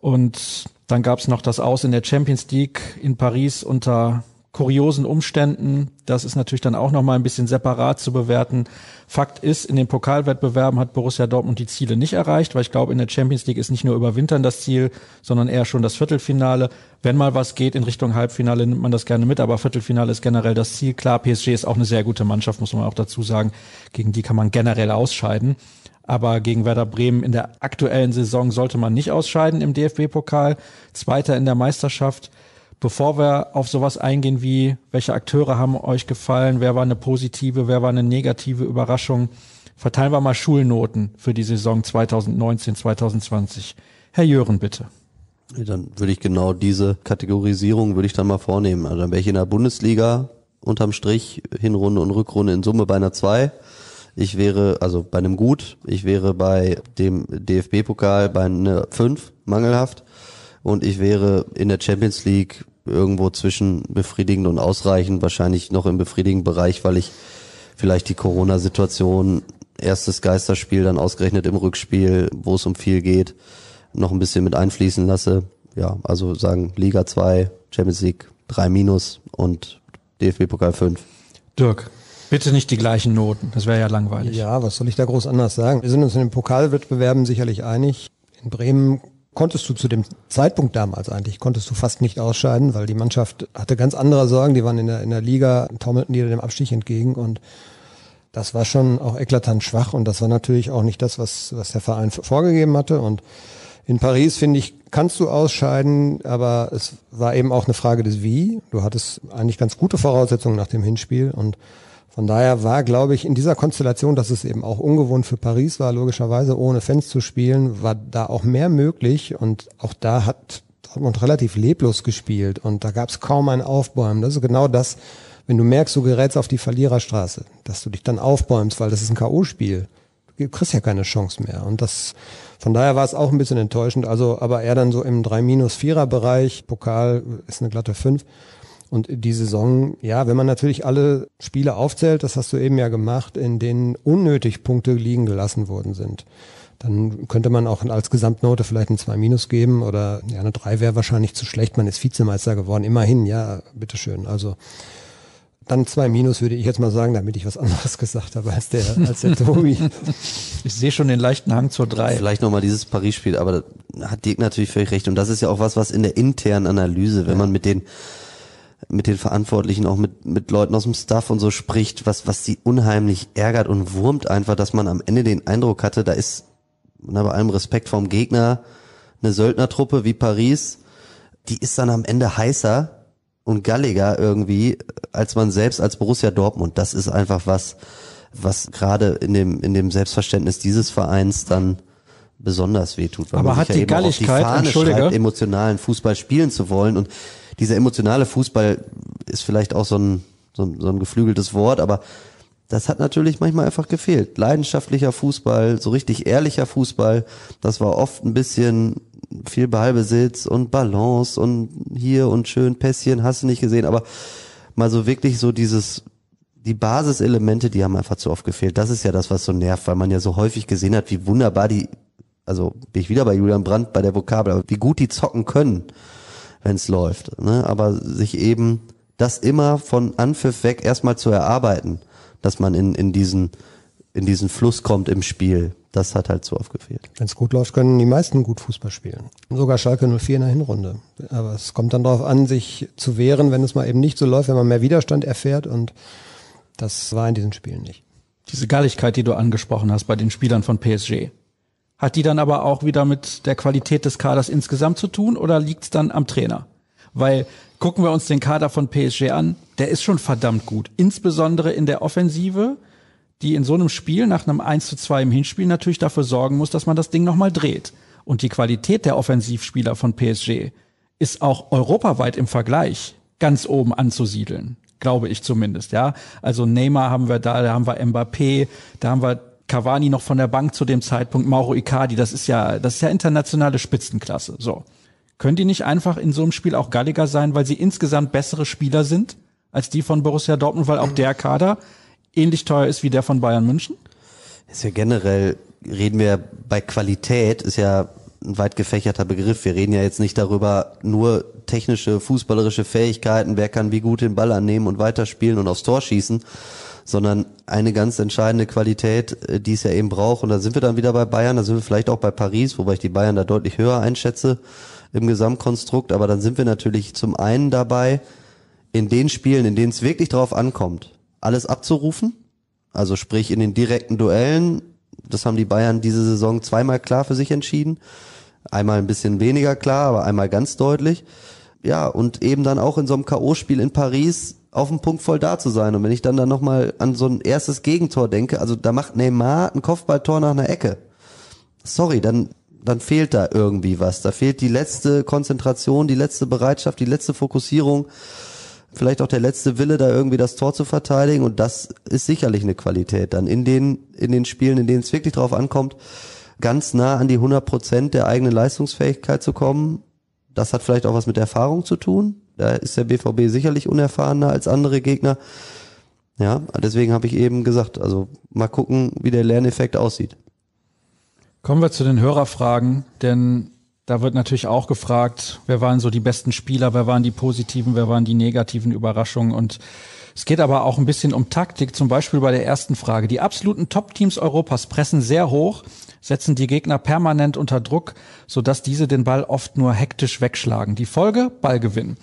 Und dann gab es noch das Aus in der Champions League in Paris unter kuriosen Umständen. Das ist natürlich dann auch nochmal ein bisschen separat zu bewerten. Fakt ist, in den Pokalwettbewerben hat Borussia Dortmund die Ziele nicht erreicht, weil ich glaube, in der Champions League ist nicht nur überwintern das Ziel, sondern eher schon das Viertelfinale. Wenn mal was geht in Richtung Halbfinale, nimmt man das gerne mit, aber Viertelfinale ist generell das Ziel. Klar, PSG ist auch eine sehr gute Mannschaft, muss man auch dazu sagen. Gegen die kann man generell ausscheiden. Aber gegen Werder Bremen in der aktuellen Saison sollte man nicht ausscheiden im DFB-Pokal. Zweiter in der Meisterschaft. Bevor wir auf sowas eingehen wie, welche Akteure haben euch gefallen, wer war eine positive, wer war eine negative Überraschung, verteilen wir mal Schulnoten für die Saison 2019, 2020. Herr Jören, bitte. Dann würde ich genau diese Kategorisierung würde ich dann mal vornehmen. Also dann wäre ich in der Bundesliga unterm Strich Hinrunde und Rückrunde in Summe bei einer 2. Ich wäre, also bei einem Gut, ich wäre bei dem DFB-Pokal bei einer 5, mangelhaft. Und ich wäre in der Champions League irgendwo zwischen befriedigend und ausreichend, wahrscheinlich noch im befriedigenden Bereich, weil ich vielleicht die Corona-Situation, erstes Geisterspiel, dann ausgerechnet im Rückspiel, wo es um viel geht, noch ein bisschen mit einfließen lasse. Ja, also sagen Liga 2, Champions League 3 minus und DFB-Pokal 5. Dirk, bitte nicht die gleichen Noten, das wäre ja langweilig. Ja, was soll ich da groß anders sagen? Wir sind uns in den Pokalwettbewerben sicherlich einig. In Bremen konntest du zu dem Zeitpunkt damals eigentlich, konntest du fast nicht ausscheiden, weil die Mannschaft hatte ganz andere Sorgen. Die waren in der, in der Liga, taumelten die dem Abstieg entgegen und das war schon auch eklatant schwach und das war natürlich auch nicht das, was, was der Verein vorgegeben hatte und in Paris, finde ich, kannst du ausscheiden, aber es war eben auch eine Frage des Wie. Du hattest eigentlich ganz gute Voraussetzungen nach dem Hinspiel und von daher war, glaube ich, in dieser Konstellation, dass es eben auch ungewohnt für Paris war, logischerweise ohne Fans zu spielen, war da auch mehr möglich und auch da hat Dortmund relativ leblos gespielt und da gab es kaum ein Aufbäumen. Das ist genau das, wenn du merkst, du gerätst auf die Verliererstraße, dass du dich dann aufbäumst, weil das ist ein K.O.-Spiel. Du kriegst ja keine Chance mehr und das von daher war es auch ein bisschen enttäuschend. Also, aber er dann so im 3-4er-Bereich. Pokal ist eine glatte 5. Und die Saison, ja, wenn man natürlich alle Spiele aufzählt, das hast du eben ja gemacht, in denen unnötig Punkte liegen gelassen worden sind, dann könnte man auch als Gesamtnote vielleicht ein 2 Minus geben oder ja, eine 3 wäre wahrscheinlich zu schlecht. Man ist Vizemeister geworden, immerhin, ja, bitteschön. Also dann zwei Minus würde ich jetzt mal sagen, damit ich was anderes gesagt habe als der, als der Tobi. Ich sehe schon den leichten Hang zur drei. Vielleicht nochmal dieses Paris-Spiel, aber da hat Dirk natürlich völlig recht. Und das ist ja auch was, was in der internen Analyse, wenn ja. man mit den mit den Verantwortlichen, auch mit, mit Leuten aus dem Staff und so spricht, was, was sie unheimlich ärgert und wurmt einfach, dass man am Ende den Eindruck hatte, da ist, na, bei allem Respekt vom Gegner, eine Söldnertruppe wie Paris, die ist dann am Ende heißer und galliger irgendwie als man selbst als Borussia Dortmund. Das ist einfach was, was gerade in dem in dem Selbstverständnis dieses Vereins dann besonders wehtut. Weil Aber hat die ja Galligkeit, die Entschuldige, schreibt, emotionalen Fußball spielen zu wollen und dieser emotionale Fußball ist vielleicht auch so ein, so ein, so ein geflügeltes Wort, aber das hat natürlich manchmal einfach gefehlt. Leidenschaftlicher Fußball, so richtig ehrlicher Fußball, das war oft ein bisschen viel Ballbesitz und Balance und hier und schön Pässchen, hast du nicht gesehen, aber mal so wirklich so dieses, die Basiselemente, die haben einfach zu oft gefehlt. Das ist ja das, was so nervt, weil man ja so häufig gesehen hat, wie wunderbar die, also bin ich wieder bei Julian Brandt bei der Vokabel, aber wie gut die zocken können, wenn es läuft. Ne? Aber sich eben das immer von Anpfiff weg erstmal zu erarbeiten, dass man in, in diesen, in diesen Fluss kommt im Spiel das hat halt so oft gefehlt. Wenn es gut läuft, können die meisten gut Fußball spielen. Sogar Schalke 04 in der Hinrunde. Aber es kommt dann darauf an, sich zu wehren, wenn es mal eben nicht so läuft, wenn man mehr Widerstand erfährt und das war in diesen Spielen nicht. Diese Galligkeit, die du angesprochen hast bei den Spielern von PSG, hat die dann aber auch wieder mit der Qualität des Kaders insgesamt zu tun oder liegt es dann am Trainer? Weil gucken wir uns den Kader von PSG an, der ist schon verdammt gut. Insbesondere in der Offensive die in so einem Spiel nach einem 1 zu 2 im Hinspiel natürlich dafür sorgen muss, dass man das Ding nochmal dreht. Und die Qualität der Offensivspieler von PSG ist auch europaweit im Vergleich ganz oben anzusiedeln. Glaube ich zumindest, ja. Also Neymar haben wir da, da haben wir Mbappé, da haben wir Cavani noch von der Bank zu dem Zeitpunkt, Mauro Icardi, das ist ja, das ist ja internationale Spitzenklasse, so. Können die nicht einfach in so einem Spiel auch galliger sein, weil sie insgesamt bessere Spieler sind als die von Borussia Dortmund, weil auch der Kader ähnlich teuer ist wie der von Bayern München? Ist ja generell, reden wir bei Qualität, ist ja ein weit gefächerter Begriff. Wir reden ja jetzt nicht darüber, nur technische, fußballerische Fähigkeiten, wer kann wie gut den Ball annehmen und weiterspielen und aufs Tor schießen, sondern eine ganz entscheidende Qualität, äh, die es ja eben braucht. Und da sind wir dann wieder bei Bayern, da sind wir vielleicht auch bei Paris, wobei ich die Bayern da deutlich höher einschätze im Gesamtkonstrukt. Aber dann sind wir natürlich zum einen dabei, in den Spielen, in denen es wirklich drauf ankommt, alles abzurufen. Also sprich in den direkten Duellen, das haben die Bayern diese Saison zweimal klar für sich entschieden. Einmal ein bisschen weniger klar, aber einmal ganz deutlich. Ja, und eben dann auch in so einem K.O.-Spiel in Paris auf dem Punkt voll da zu sein. Und wenn ich dann dann nochmal an so ein erstes Gegentor denke, also da macht Neymar ein Kopfballtor nach einer Ecke. Sorry, dann, dann fehlt da irgendwie was. Da fehlt die letzte Konzentration, die letzte Bereitschaft, die letzte Fokussierung vielleicht auch der letzte Wille, da irgendwie das Tor zu verteidigen. Und das ist sicherlich eine Qualität dann in den, in den Spielen, in denen es wirklich drauf ankommt, ganz nah an die 100 Prozent der eigenen Leistungsfähigkeit zu kommen. Das hat vielleicht auch was mit Erfahrung zu tun. Da ist der BVB sicherlich unerfahrener als andere Gegner. Ja, deswegen habe ich eben gesagt, also mal gucken, wie der Lerneffekt aussieht. Kommen wir zu den Hörerfragen, denn da wird natürlich auch gefragt, wer waren so die besten Spieler, wer waren die positiven, wer waren die negativen Überraschungen und es geht aber auch ein bisschen um Taktik, zum Beispiel bei der ersten Frage. Die absoluten Top-Teams Europas pressen sehr hoch, setzen die Gegner permanent unter Druck, sodass diese den Ball oft nur hektisch wegschlagen. Die Folge? Ballgewinn.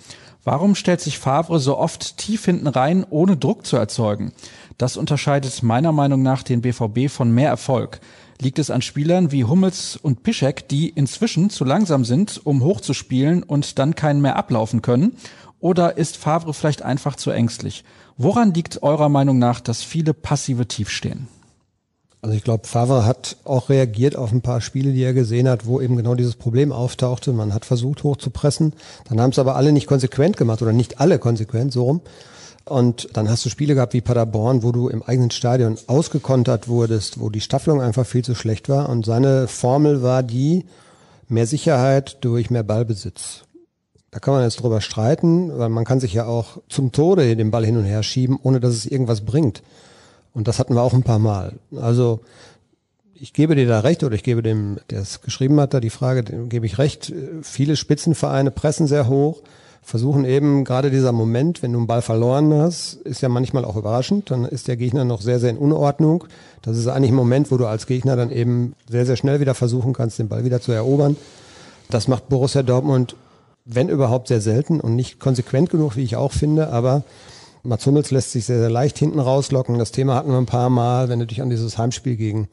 Warum stellt sich Favre so oft tief hinten rein, ohne Druck zu erzeugen? Das unterscheidet meiner Meinung nach den BVB von mehr Erfolg. Liegt es an Spielern wie Hummels und Piszek, die inzwischen zu langsam sind, um hochzuspielen und dann keinen mehr ablaufen können? Oder ist Favre vielleicht einfach zu ängstlich? Woran liegt eurer Meinung nach, dass viele passive tief stehen? Also ich glaube, Favre hat auch reagiert auf ein paar Spiele, die er gesehen hat, wo eben genau dieses Problem auftauchte. Man hat versucht hochzupressen, dann haben es aber alle nicht konsequent gemacht oder nicht alle konsequent, so rum. Und dann hast du Spiele gehabt wie Paderborn, wo du im eigenen Stadion ausgekontert wurdest, wo die Staffelung einfach viel zu schlecht war. Und seine Formel war die, mehr Sicherheit durch mehr Ballbesitz. Da kann man jetzt drüber streiten, weil man kann sich ja auch zum Tode den Ball hin und her schieben, ohne dass es irgendwas bringt. Und das hatten wir auch ein paar Mal. Also ich gebe dir da recht oder ich gebe dem, der es geschrieben hat, da die Frage, dem gebe ich recht. Viele Spitzenvereine pressen sehr hoch, versuchen eben gerade dieser Moment, wenn du einen Ball verloren hast, ist ja manchmal auch überraschend, dann ist der Gegner noch sehr, sehr in Unordnung. Das ist eigentlich ein Moment, wo du als Gegner dann eben sehr, sehr schnell wieder versuchen kannst, den Ball wieder zu erobern. Das macht Borussia Dortmund, wenn überhaupt, sehr selten und nicht konsequent genug, wie ich auch finde, aber Mats Hummels lässt sich sehr, sehr leicht hinten rauslocken. Das Thema hatten wir ein paar Mal, wenn du dich an dieses Heimspiel gegen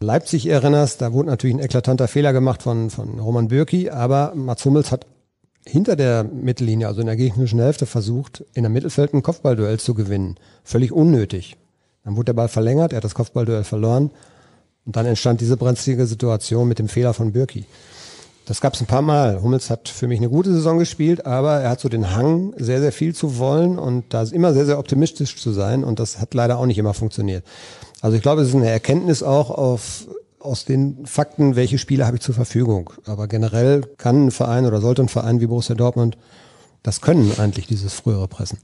Leipzig erinnerst. Da wurde natürlich ein eklatanter Fehler gemacht von, von Roman Bürki, aber Mats Hummels hat hinter der Mittellinie, also in der gegnerischen Hälfte, versucht, in der Mittelfeld ein Kopfballduell zu gewinnen. Völlig unnötig. Dann wurde der Ball verlängert, er hat das Kopfballduell verloren und dann entstand diese brenzlige Situation mit dem Fehler von Bürki. Das gab es ein paar Mal. Hummels hat für mich eine gute Saison gespielt, aber er hat so den Hang, sehr, sehr viel zu wollen und da ist immer sehr, sehr optimistisch zu sein und das hat leider auch nicht immer funktioniert. Also ich glaube, es ist eine Erkenntnis auch auf, aus den Fakten, welche Spiele habe ich zur Verfügung. Aber generell kann ein Verein oder sollte ein Verein wie Borussia Dortmund das können eigentlich, dieses frühere Pressen.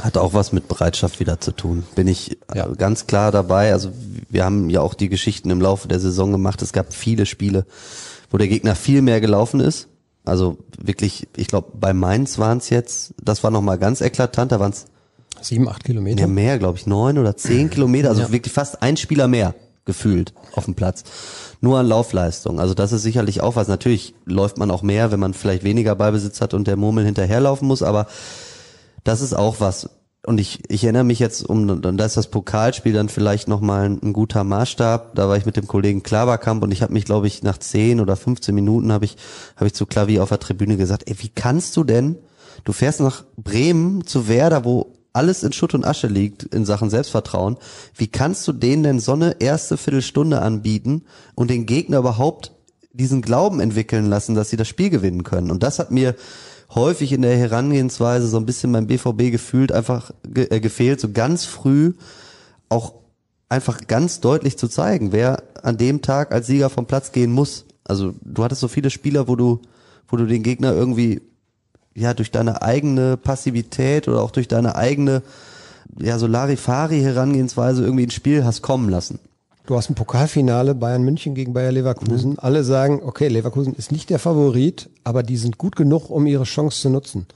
Hat auch was mit Bereitschaft wieder zu tun. Bin ich ja. ganz klar dabei. Also wir haben ja auch die Geschichten im Laufe der Saison gemacht. Es gab viele Spiele, wo der Gegner viel mehr gelaufen ist. Also wirklich, ich glaube, bei Mainz waren es jetzt, das war nochmal ganz eklatant, da waren es sieben, acht Kilometer. Ja, mehr, glaube ich, neun oder zehn Kilometer, also ja. wirklich fast ein Spieler mehr gefühlt auf dem Platz. Nur an Laufleistung. Also das ist sicherlich auch was. Natürlich läuft man auch mehr, wenn man vielleicht weniger Ballbesitz hat und der Murmel hinterherlaufen muss, aber das ist auch was, und ich, ich erinnere mich jetzt um, da ist das Pokalspiel dann vielleicht nochmal ein, ein guter Maßstab. Da war ich mit dem Kollegen Klaverkamp und ich habe mich, glaube ich, nach 10 oder 15 Minuten habe ich, habe ich zu Klavier auf der Tribüne gesagt, ey, wie kannst du denn, du fährst nach Bremen zu Werder, wo alles in Schutt und Asche liegt in Sachen Selbstvertrauen. Wie kannst du denen denn so eine erste Viertelstunde anbieten und den Gegner überhaupt diesen Glauben entwickeln lassen, dass sie das Spiel gewinnen können? Und das hat mir häufig in der Herangehensweise so ein bisschen beim BVB gefühlt einfach ge äh, gefehlt, so ganz früh auch einfach ganz deutlich zu zeigen, wer an dem Tag als Sieger vom Platz gehen muss. Also du hattest so viele Spieler, wo du, wo du den Gegner irgendwie ja durch deine eigene Passivität oder auch durch deine eigene ja so Larifari Herangehensweise irgendwie ins Spiel hast kommen lassen. Du hast ein Pokalfinale Bayern München gegen Bayer Leverkusen. Mhm. Alle sagen, okay, Leverkusen ist nicht der Favorit, aber die sind gut genug, um ihre Chance zu nutzen.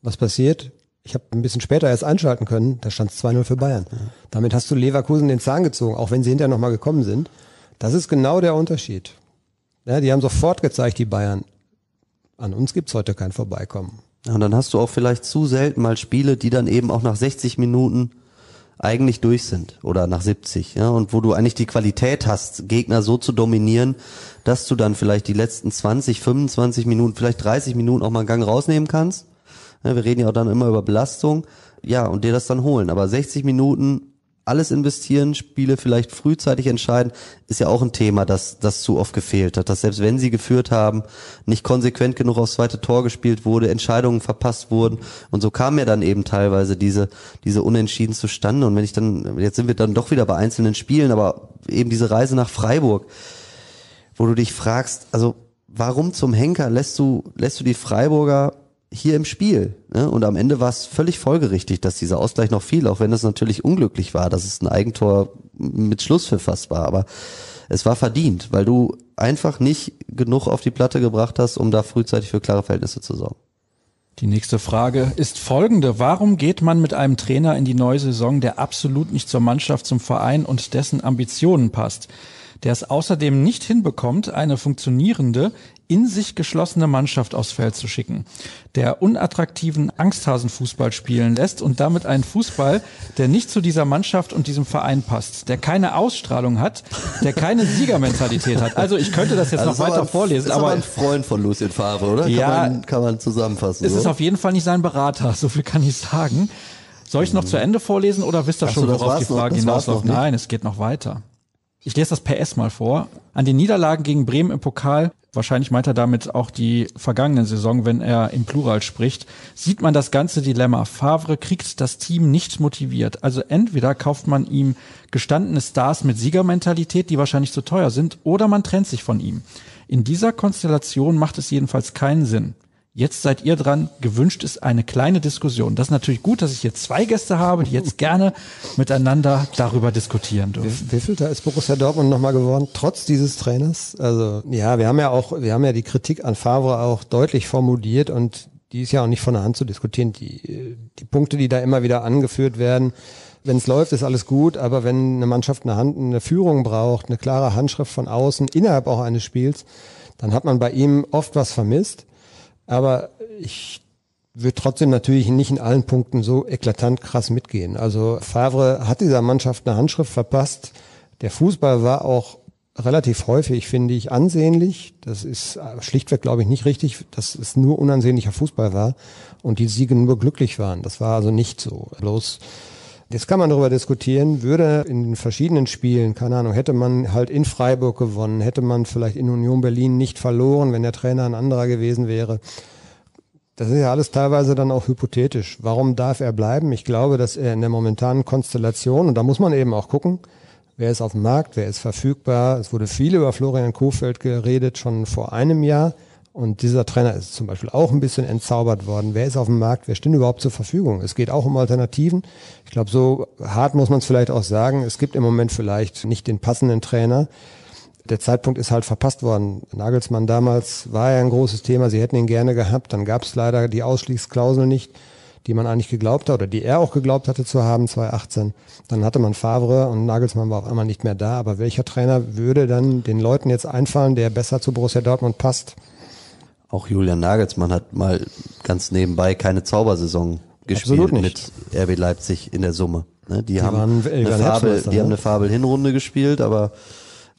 Was passiert? Ich habe ein bisschen später erst einschalten können, da stand es 2-0 für Bayern. Mhm. Damit hast du Leverkusen den Zahn gezogen, auch wenn sie hinterher nochmal gekommen sind. Das ist genau der Unterschied. Ja, die haben sofort gezeigt, die Bayern. An uns gibt's heute kein Vorbeikommen. Und dann hast du auch vielleicht zu selten mal Spiele, die dann eben auch nach 60 Minuten eigentlich durch sind oder nach 70, ja, und wo du eigentlich die Qualität hast, Gegner so zu dominieren, dass du dann vielleicht die letzten 20, 25 Minuten, vielleicht 30 Minuten auch mal einen Gang rausnehmen kannst. Ja, wir reden ja auch dann immer über Belastung, ja, und dir das dann holen. Aber 60 Minuten alles investieren, Spiele vielleicht frühzeitig entscheiden, ist ja auch ein Thema, das, das zu oft gefehlt hat. Dass selbst wenn sie geführt haben, nicht konsequent genug aufs zweite Tor gespielt wurde, Entscheidungen verpasst wurden. Und so kam ja dann eben teilweise diese, diese Unentschieden zustande. Und wenn ich dann, jetzt sind wir dann doch wieder bei einzelnen Spielen, aber eben diese Reise nach Freiburg, wo du dich fragst, also warum zum Henker lässt du, lässt du die Freiburger hier im Spiel. Ne? Und am Ende war es völlig folgerichtig, dass dieser Ausgleich noch fiel, auch wenn es natürlich unglücklich war, dass es ein Eigentor mit Schluss verfasst war. Aber es war verdient, weil du einfach nicht genug auf die Platte gebracht hast, um da frühzeitig für klare Verhältnisse zu sorgen. Die nächste Frage ist folgende. Warum geht man mit einem Trainer in die neue Saison, der absolut nicht zur Mannschaft, zum Verein und dessen Ambitionen passt? Der es außerdem nicht hinbekommt, eine funktionierende, in sich geschlossene Mannschaft aufs Feld zu schicken, der unattraktiven Angsthasenfußball spielen lässt und damit einen Fußball, der nicht zu dieser Mannschaft und diesem Verein passt, der keine Ausstrahlung hat, der keine Siegermentalität hat. Also ich könnte das jetzt also noch weiter ein, vorlesen, ist aber, ein Freund von Lucien Favre, oder? Ja, kann man, kann man zusammenfassen. Es so? ist auf jeden Fall nicht sein Berater, so viel kann ich sagen. Soll ich noch zu Ende vorlesen oder wisst ihr schon, worauf die Frage hinausläuft? Nein, es geht noch weiter. Ich lese das PS mal vor. An den Niederlagen gegen Bremen im Pokal wahrscheinlich meint er damit auch die vergangene Saison, wenn er im Plural spricht, sieht man das ganze Dilemma. Favre kriegt das Team nicht motiviert. Also entweder kauft man ihm gestandene Stars mit Siegermentalität, die wahrscheinlich zu teuer sind, oder man trennt sich von ihm. In dieser Konstellation macht es jedenfalls keinen Sinn. Jetzt seid ihr dran. Gewünscht ist eine kleine Diskussion. Das ist natürlich gut, dass ich hier zwei Gäste habe, die jetzt gerne miteinander darüber diskutieren dürfen. Wie, viel da ist Borussia Dortmund nochmal geworden, trotz dieses Trainers? Also, ja, wir haben ja auch, wir haben ja die Kritik an Favre auch deutlich formuliert und die ist ja auch nicht von der Hand zu diskutieren. Die, die Punkte, die da immer wieder angeführt werden, wenn es läuft, ist alles gut, aber wenn eine Mannschaft eine Hand, eine Führung braucht, eine klare Handschrift von außen, innerhalb auch eines Spiels, dann hat man bei ihm oft was vermisst. Aber ich würde trotzdem natürlich nicht in allen Punkten so eklatant krass mitgehen. Also Favre hat dieser Mannschaft eine Handschrift verpasst. Der Fußball war auch relativ häufig, finde ich, ansehnlich. Das ist schlichtweg, glaube ich, nicht richtig, dass es nur unansehnlicher Fußball war und die Siege nur glücklich waren. Das war also nicht so. Bloß Jetzt kann man darüber diskutieren, würde in den verschiedenen Spielen, keine Ahnung, hätte man halt in Freiburg gewonnen, hätte man vielleicht in Union Berlin nicht verloren, wenn der Trainer ein anderer gewesen wäre. Das ist ja alles teilweise dann auch hypothetisch. Warum darf er bleiben? Ich glaube, dass er in der momentanen Konstellation, und da muss man eben auch gucken, wer ist auf dem Markt, wer ist verfügbar. Es wurde viel über Florian Kofeld geredet, schon vor einem Jahr. Und dieser Trainer ist zum Beispiel auch ein bisschen entzaubert worden. Wer ist auf dem Markt? Wer steht überhaupt zur Verfügung? Es geht auch um Alternativen. Ich glaube, so hart muss man es vielleicht auch sagen. Es gibt im Moment vielleicht nicht den passenden Trainer. Der Zeitpunkt ist halt verpasst worden. Nagelsmann damals war ja ein großes Thema. Sie hätten ihn gerne gehabt. Dann gab es leider die Ausschließklausel nicht, die man eigentlich geglaubt hat oder die er auch geglaubt hatte zu haben, 2018. Dann hatte man Favre und Nagelsmann war auf einmal nicht mehr da. Aber welcher Trainer würde dann den Leuten jetzt einfallen, der besser zu Borussia Dortmund passt? Auch Julian Nagelsmann hat mal ganz nebenbei keine Zaubersaison gespielt mit RB Leipzig in der Summe. Ne? Die, die, haben waren, eine Fabel, die ne? haben eine Fabel-Hinrunde gespielt, aber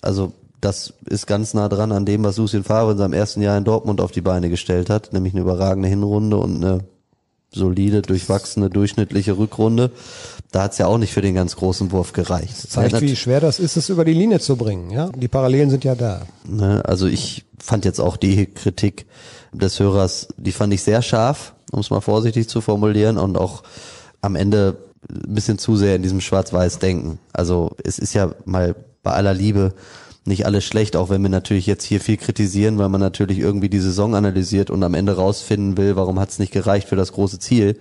also das ist ganz nah dran an dem, was Lucien Favre in seinem ersten Jahr in Dortmund auf die Beine gestellt hat, nämlich eine überragende Hinrunde und eine solide, durchwachsene, durchschnittliche Rückrunde. Da hat's ja auch nicht für den ganz großen Wurf gereicht. Das zeigt, wie schwer das ist, es über die Linie zu bringen. Ja, Die Parallelen sind ja da. Ne, also ich fand jetzt auch die Kritik des Hörers, die fand ich sehr scharf, um es mal vorsichtig zu formulieren und auch am Ende ein bisschen zu sehr in diesem schwarz-weiß denken. Also es ist ja mal bei aller Liebe nicht alles schlecht, auch wenn wir natürlich jetzt hier viel kritisieren, weil man natürlich irgendwie die Saison analysiert und am Ende rausfinden will, warum hat es nicht gereicht für das große Ziel.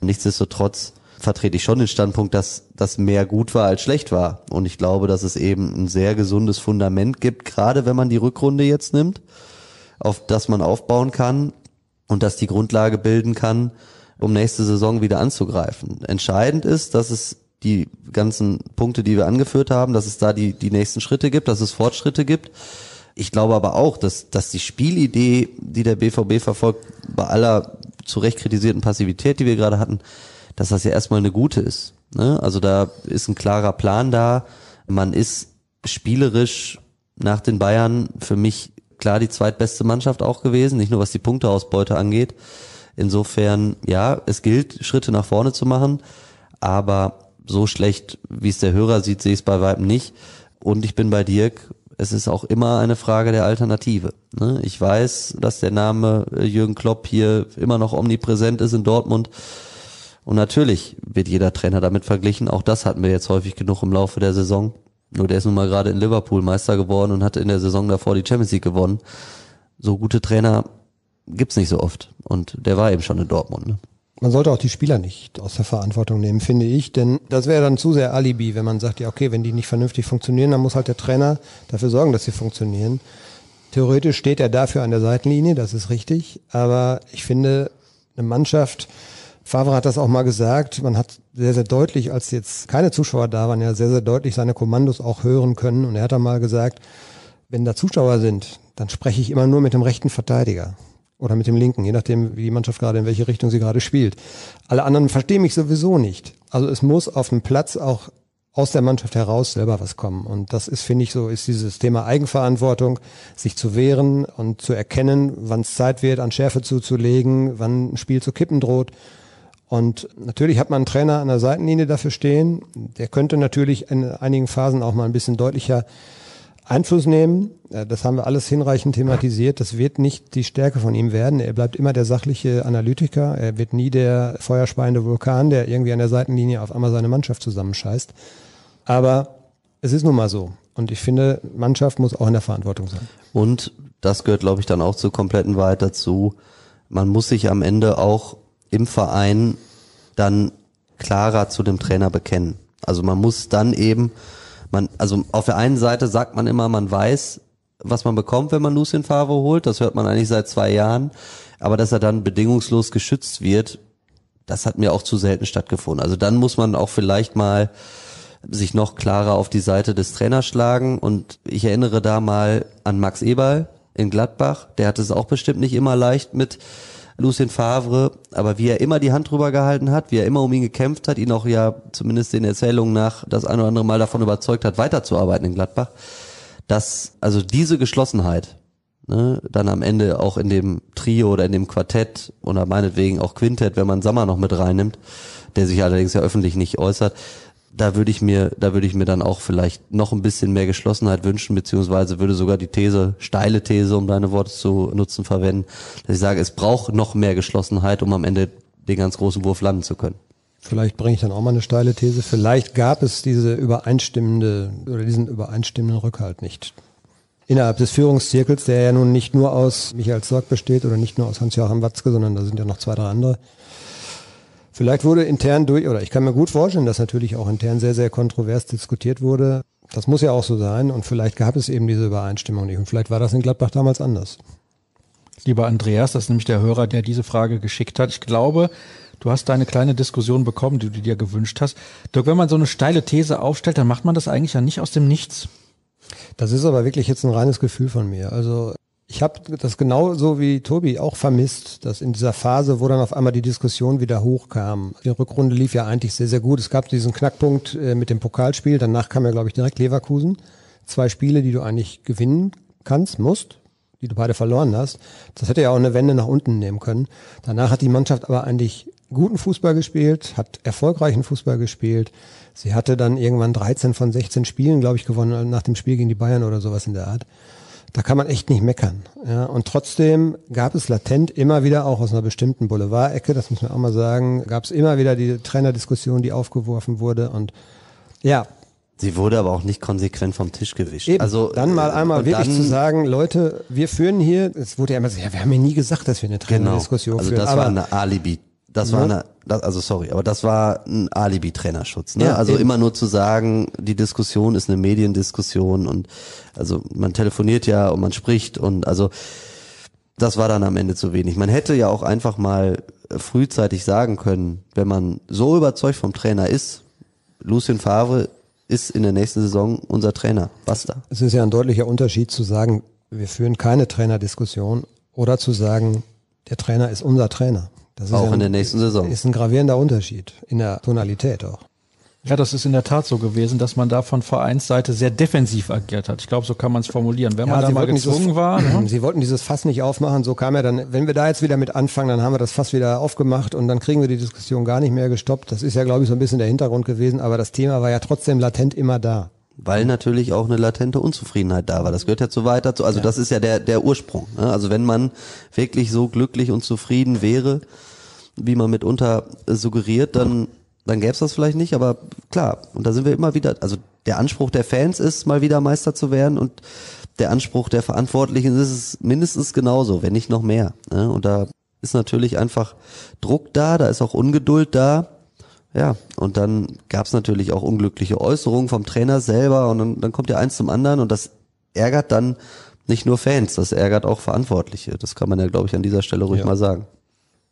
Nichtsdestotrotz vertrete ich schon den Standpunkt, dass das mehr gut war als schlecht war. Und ich glaube, dass es eben ein sehr gesundes Fundament gibt, gerade wenn man die Rückrunde jetzt nimmt, auf das man aufbauen kann und das die Grundlage bilden kann, um nächste Saison wieder anzugreifen. Entscheidend ist, dass es die ganzen Punkte, die wir angeführt haben, dass es da die, die nächsten Schritte gibt, dass es Fortschritte gibt. Ich glaube aber auch, dass, dass die Spielidee, die der BVB verfolgt, bei aller zu Recht kritisierten Passivität, die wir gerade hatten, dass das ja erstmal eine gute ist. Ne? Also da ist ein klarer Plan da. Man ist spielerisch nach den Bayern für mich klar die zweitbeste Mannschaft auch gewesen, nicht nur was die Punkteausbeute angeht. Insofern, ja, es gilt, Schritte nach vorne zu machen, aber so schlecht, wie es der Hörer sieht, sehe ich es bei Weitem nicht. Und ich bin bei Dirk, es ist auch immer eine Frage der Alternative. Ne? Ich weiß, dass der Name äh, Jürgen Klopp hier immer noch omnipräsent ist in Dortmund. Und natürlich wird jeder Trainer damit verglichen. Auch das hatten wir jetzt häufig genug im Laufe der Saison. Nur der ist nun mal gerade in Liverpool Meister geworden und hatte in der Saison davor die Champions League gewonnen. So gute Trainer gibt's nicht so oft. Und der war eben schon in Dortmund. Ne? Man sollte auch die Spieler nicht aus der Verantwortung nehmen, finde ich, denn das wäre dann zu sehr Alibi, wenn man sagt, ja okay, wenn die nicht vernünftig funktionieren, dann muss halt der Trainer dafür sorgen, dass sie funktionieren. Theoretisch steht er dafür an der Seitenlinie, das ist richtig, aber ich finde, eine Mannschaft, Favre hat das auch mal gesagt, man hat sehr, sehr deutlich, als jetzt keine Zuschauer da waren, ja sehr, sehr deutlich seine Kommandos auch hören können und er hat dann mal gesagt, wenn da Zuschauer sind, dann spreche ich immer nur mit dem rechten Verteidiger oder mit dem linken, je nachdem, wie die Mannschaft gerade in welche Richtung sie gerade spielt. Alle anderen verstehen mich sowieso nicht. Also es muss auf dem Platz auch aus der Mannschaft heraus selber was kommen. Und das ist, finde ich, so, ist dieses Thema Eigenverantwortung, sich zu wehren und zu erkennen, wann es Zeit wird, an Schärfe zuzulegen, wann ein Spiel zu kippen droht. Und natürlich hat man einen Trainer an der Seitenlinie dafür stehen. Der könnte natürlich in einigen Phasen auch mal ein bisschen deutlicher Einfluss nehmen. Das haben wir alles hinreichend thematisiert. Das wird nicht die Stärke von ihm werden. Er bleibt immer der sachliche Analytiker. Er wird nie der feuerspeiende Vulkan, der irgendwie an der Seitenlinie auf einmal seine Mannschaft zusammenscheißt. Aber es ist nun mal so. Und ich finde, Mannschaft muss auch in der Verantwortung sein. Und das gehört, glaube ich, dann auch zur kompletten Wahrheit dazu. Man muss sich am Ende auch im Verein dann klarer zu dem Trainer bekennen. Also man muss dann eben man, also auf der einen Seite sagt man immer, man weiß, was man bekommt, wenn man Lucien Favre holt. Das hört man eigentlich seit zwei Jahren. Aber dass er dann bedingungslos geschützt wird, das hat mir auch zu selten stattgefunden. Also dann muss man auch vielleicht mal sich noch klarer auf die Seite des Trainers schlagen. Und ich erinnere da mal an Max Eberl in Gladbach. Der hatte es auch bestimmt nicht immer leicht mit Lucien Favre, aber wie er immer die Hand drüber gehalten hat, wie er immer um ihn gekämpft hat, ihn auch ja zumindest den Erzählungen nach das ein oder andere Mal davon überzeugt hat, weiterzuarbeiten in Gladbach, dass also diese Geschlossenheit ne, dann am Ende auch in dem Trio oder in dem Quartett oder meinetwegen auch Quintett, wenn man Sammer noch mit reinnimmt, der sich allerdings ja öffentlich nicht äußert, da würde ich mir, da würde ich mir dann auch vielleicht noch ein bisschen mehr Geschlossenheit wünschen, beziehungsweise würde sogar die These, steile These, um deine Worte zu nutzen, verwenden, dass ich sage, es braucht noch mehr Geschlossenheit, um am Ende den ganz großen Wurf landen zu können. Vielleicht bringe ich dann auch mal eine steile These. Vielleicht gab es diese übereinstimmende oder diesen übereinstimmenden Rückhalt nicht. Innerhalb des Führungszirkels, der ja nun nicht nur aus Michael Zorg besteht oder nicht nur aus Hans-Joachim Watzke, sondern da sind ja noch zwei, drei andere. Vielleicht wurde intern durch, oder ich kann mir gut vorstellen, dass natürlich auch intern sehr, sehr kontrovers diskutiert wurde. Das muss ja auch so sein und vielleicht gab es eben diese Übereinstimmung nicht und vielleicht war das in Gladbach damals anders. Lieber Andreas, das ist nämlich der Hörer, der diese Frage geschickt hat. Ich glaube, du hast deine kleine Diskussion bekommen, die du dir gewünscht hast. Dirk, wenn man so eine steile These aufstellt, dann macht man das eigentlich ja nicht aus dem Nichts. Das ist aber wirklich jetzt ein reines Gefühl von mir. Also ich habe das genauso wie Tobi auch vermisst, dass in dieser Phase, wo dann auf einmal die Diskussion wieder hochkam. Die Rückrunde lief ja eigentlich sehr, sehr gut. Es gab diesen Knackpunkt äh, mit dem Pokalspiel. Danach kam ja, glaube ich, direkt Leverkusen. Zwei Spiele, die du eigentlich gewinnen kannst, musst, die du beide verloren hast. Das hätte ja auch eine Wende nach unten nehmen können. Danach hat die Mannschaft aber eigentlich guten Fußball gespielt, hat erfolgreichen Fußball gespielt. Sie hatte dann irgendwann 13 von 16 Spielen, glaube ich, gewonnen nach dem Spiel gegen die Bayern oder sowas in der Art. Da kann man echt nicht meckern. Ja, und trotzdem gab es latent immer wieder auch aus einer bestimmten Boulevardecke, das muss man auch mal sagen, gab es immer wieder die Trainerdiskussion, die aufgeworfen wurde. Und ja, Sie wurde aber auch nicht konsequent vom Tisch gewischt. Eben, also dann mal einmal wirklich dann, zu sagen, Leute, wir führen hier, es wurde ja immer so, ja, wir haben ja nie gesagt, dass wir eine genau, Trainerdiskussion also führen. das war eine Alibi. Das war eine, das, also sorry, aber das war ein Alibi-Trainerschutz. Ne? Ja, also eben. immer nur zu sagen, die Diskussion ist eine Mediendiskussion und also man telefoniert ja und man spricht und also das war dann am Ende zu wenig. Man hätte ja auch einfach mal frühzeitig sagen können, wenn man so überzeugt vom Trainer ist, Lucien Favre ist in der nächsten Saison unser Trainer. Basta. Es ist ja ein deutlicher Unterschied zu sagen, wir führen keine Trainerdiskussion oder zu sagen, der Trainer ist unser Trainer. Das ist Auch ja in der ein, nächsten Saison. Ist ein gravierender Unterschied in der Tonalität auch. Ja, das ist in der Tat so gewesen, dass man da von Vereinsseite sehr defensiv agiert hat. Ich glaube, so kann man es formulieren. Wenn Ja, man da sie mal wollten gezwungen dieses- war, ne? Sie wollten dieses Fass nicht aufmachen, so kam ja dann, wenn wir da jetzt wieder mit anfangen, dann haben wir das Fass wieder aufgemacht und dann kriegen wir die Diskussion gar nicht mehr gestoppt. Das ist ja, glaube ich, so ein bisschen der Hintergrund gewesen, aber das Thema war ja trotzdem latent immer da. Weil natürlich auch eine latente Unzufriedenheit da war. Das gehört ja zu weit dazu. Also das ist ja der, der Ursprung. Ne? Also wenn man wirklich so glücklich und zufrieden wäre, wie man mitunter äh, suggeriert, dann, dann gäbe es das vielleicht nicht. Aber klar, und da sind wir immer wieder, also der Anspruch der Fans ist, mal wieder Meister zu werden und der Anspruch der Verantwortlichen ist es mindestens genauso, wenn nicht noch mehr. Ne? Und da ist natürlich einfach Druck da, da ist auch Ungeduld da. Ja, und dann gab es natürlich auch unglückliche Äußerungen vom Trainer selber und dann, dann kommt ja eins zum anderen und das ärgert dann nicht nur Fans, das ärgert auch Verantwortliche. Das kann man ja, glaube ich, an dieser Stelle ruhig Ja. mal sagen.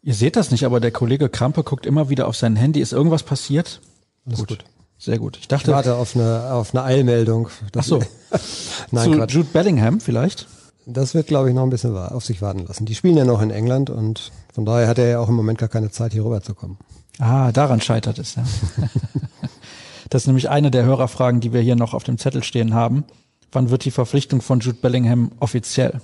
Ihr seht das nicht, aber der Kollege Krampe guckt immer wieder auf sein Handy. Ist irgendwas passiert? Alles gut. Sehr gut. Ich Ich dachte, warte auf eine, auf eine Eilmeldung. ach so, Nein, zu Quatsch. Jude Bellingham vielleicht? Das wird, glaube ich, noch ein bisschen auf sich warten lassen. Die spielen ja noch in England und von daher hat er ja auch im Moment gar keine Zeit, hier rüber zu kommen. Ah, daran scheitert es. Ja. das ist nämlich eine der Hörerfragen, die wir hier noch auf dem Zettel stehen haben. Wann wird die Verpflichtung von Jude Bellingham offiziell?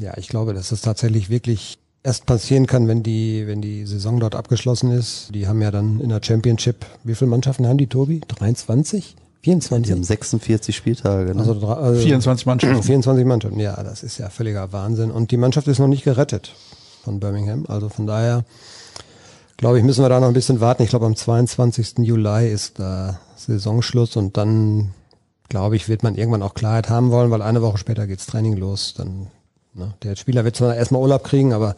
Ja, ich glaube, dass das tatsächlich wirklich erst passieren kann, wenn die, wenn die Saison dort abgeschlossen ist. Die haben ja dann in der Championship, wie viele Mannschaften haben die, Tobi? 23? Die 24? haben 46 Spieltage. Ne? also, drei- also 24 Mannschaften. 24 Mannschaften, ja, das ist ja völliger Wahnsinn. Und die Mannschaft ist noch nicht gerettet von Birmingham. Also von daher, glaube ich, müssen wir da noch ein bisschen warten. Ich glaube, am 22. Juli ist da Saisonschluss und dann, glaube ich, wird man irgendwann auch Klarheit haben wollen, weil eine Woche später geht's Training los. Dann, ne, der Spieler wird zwar erstmal Urlaub kriegen, aber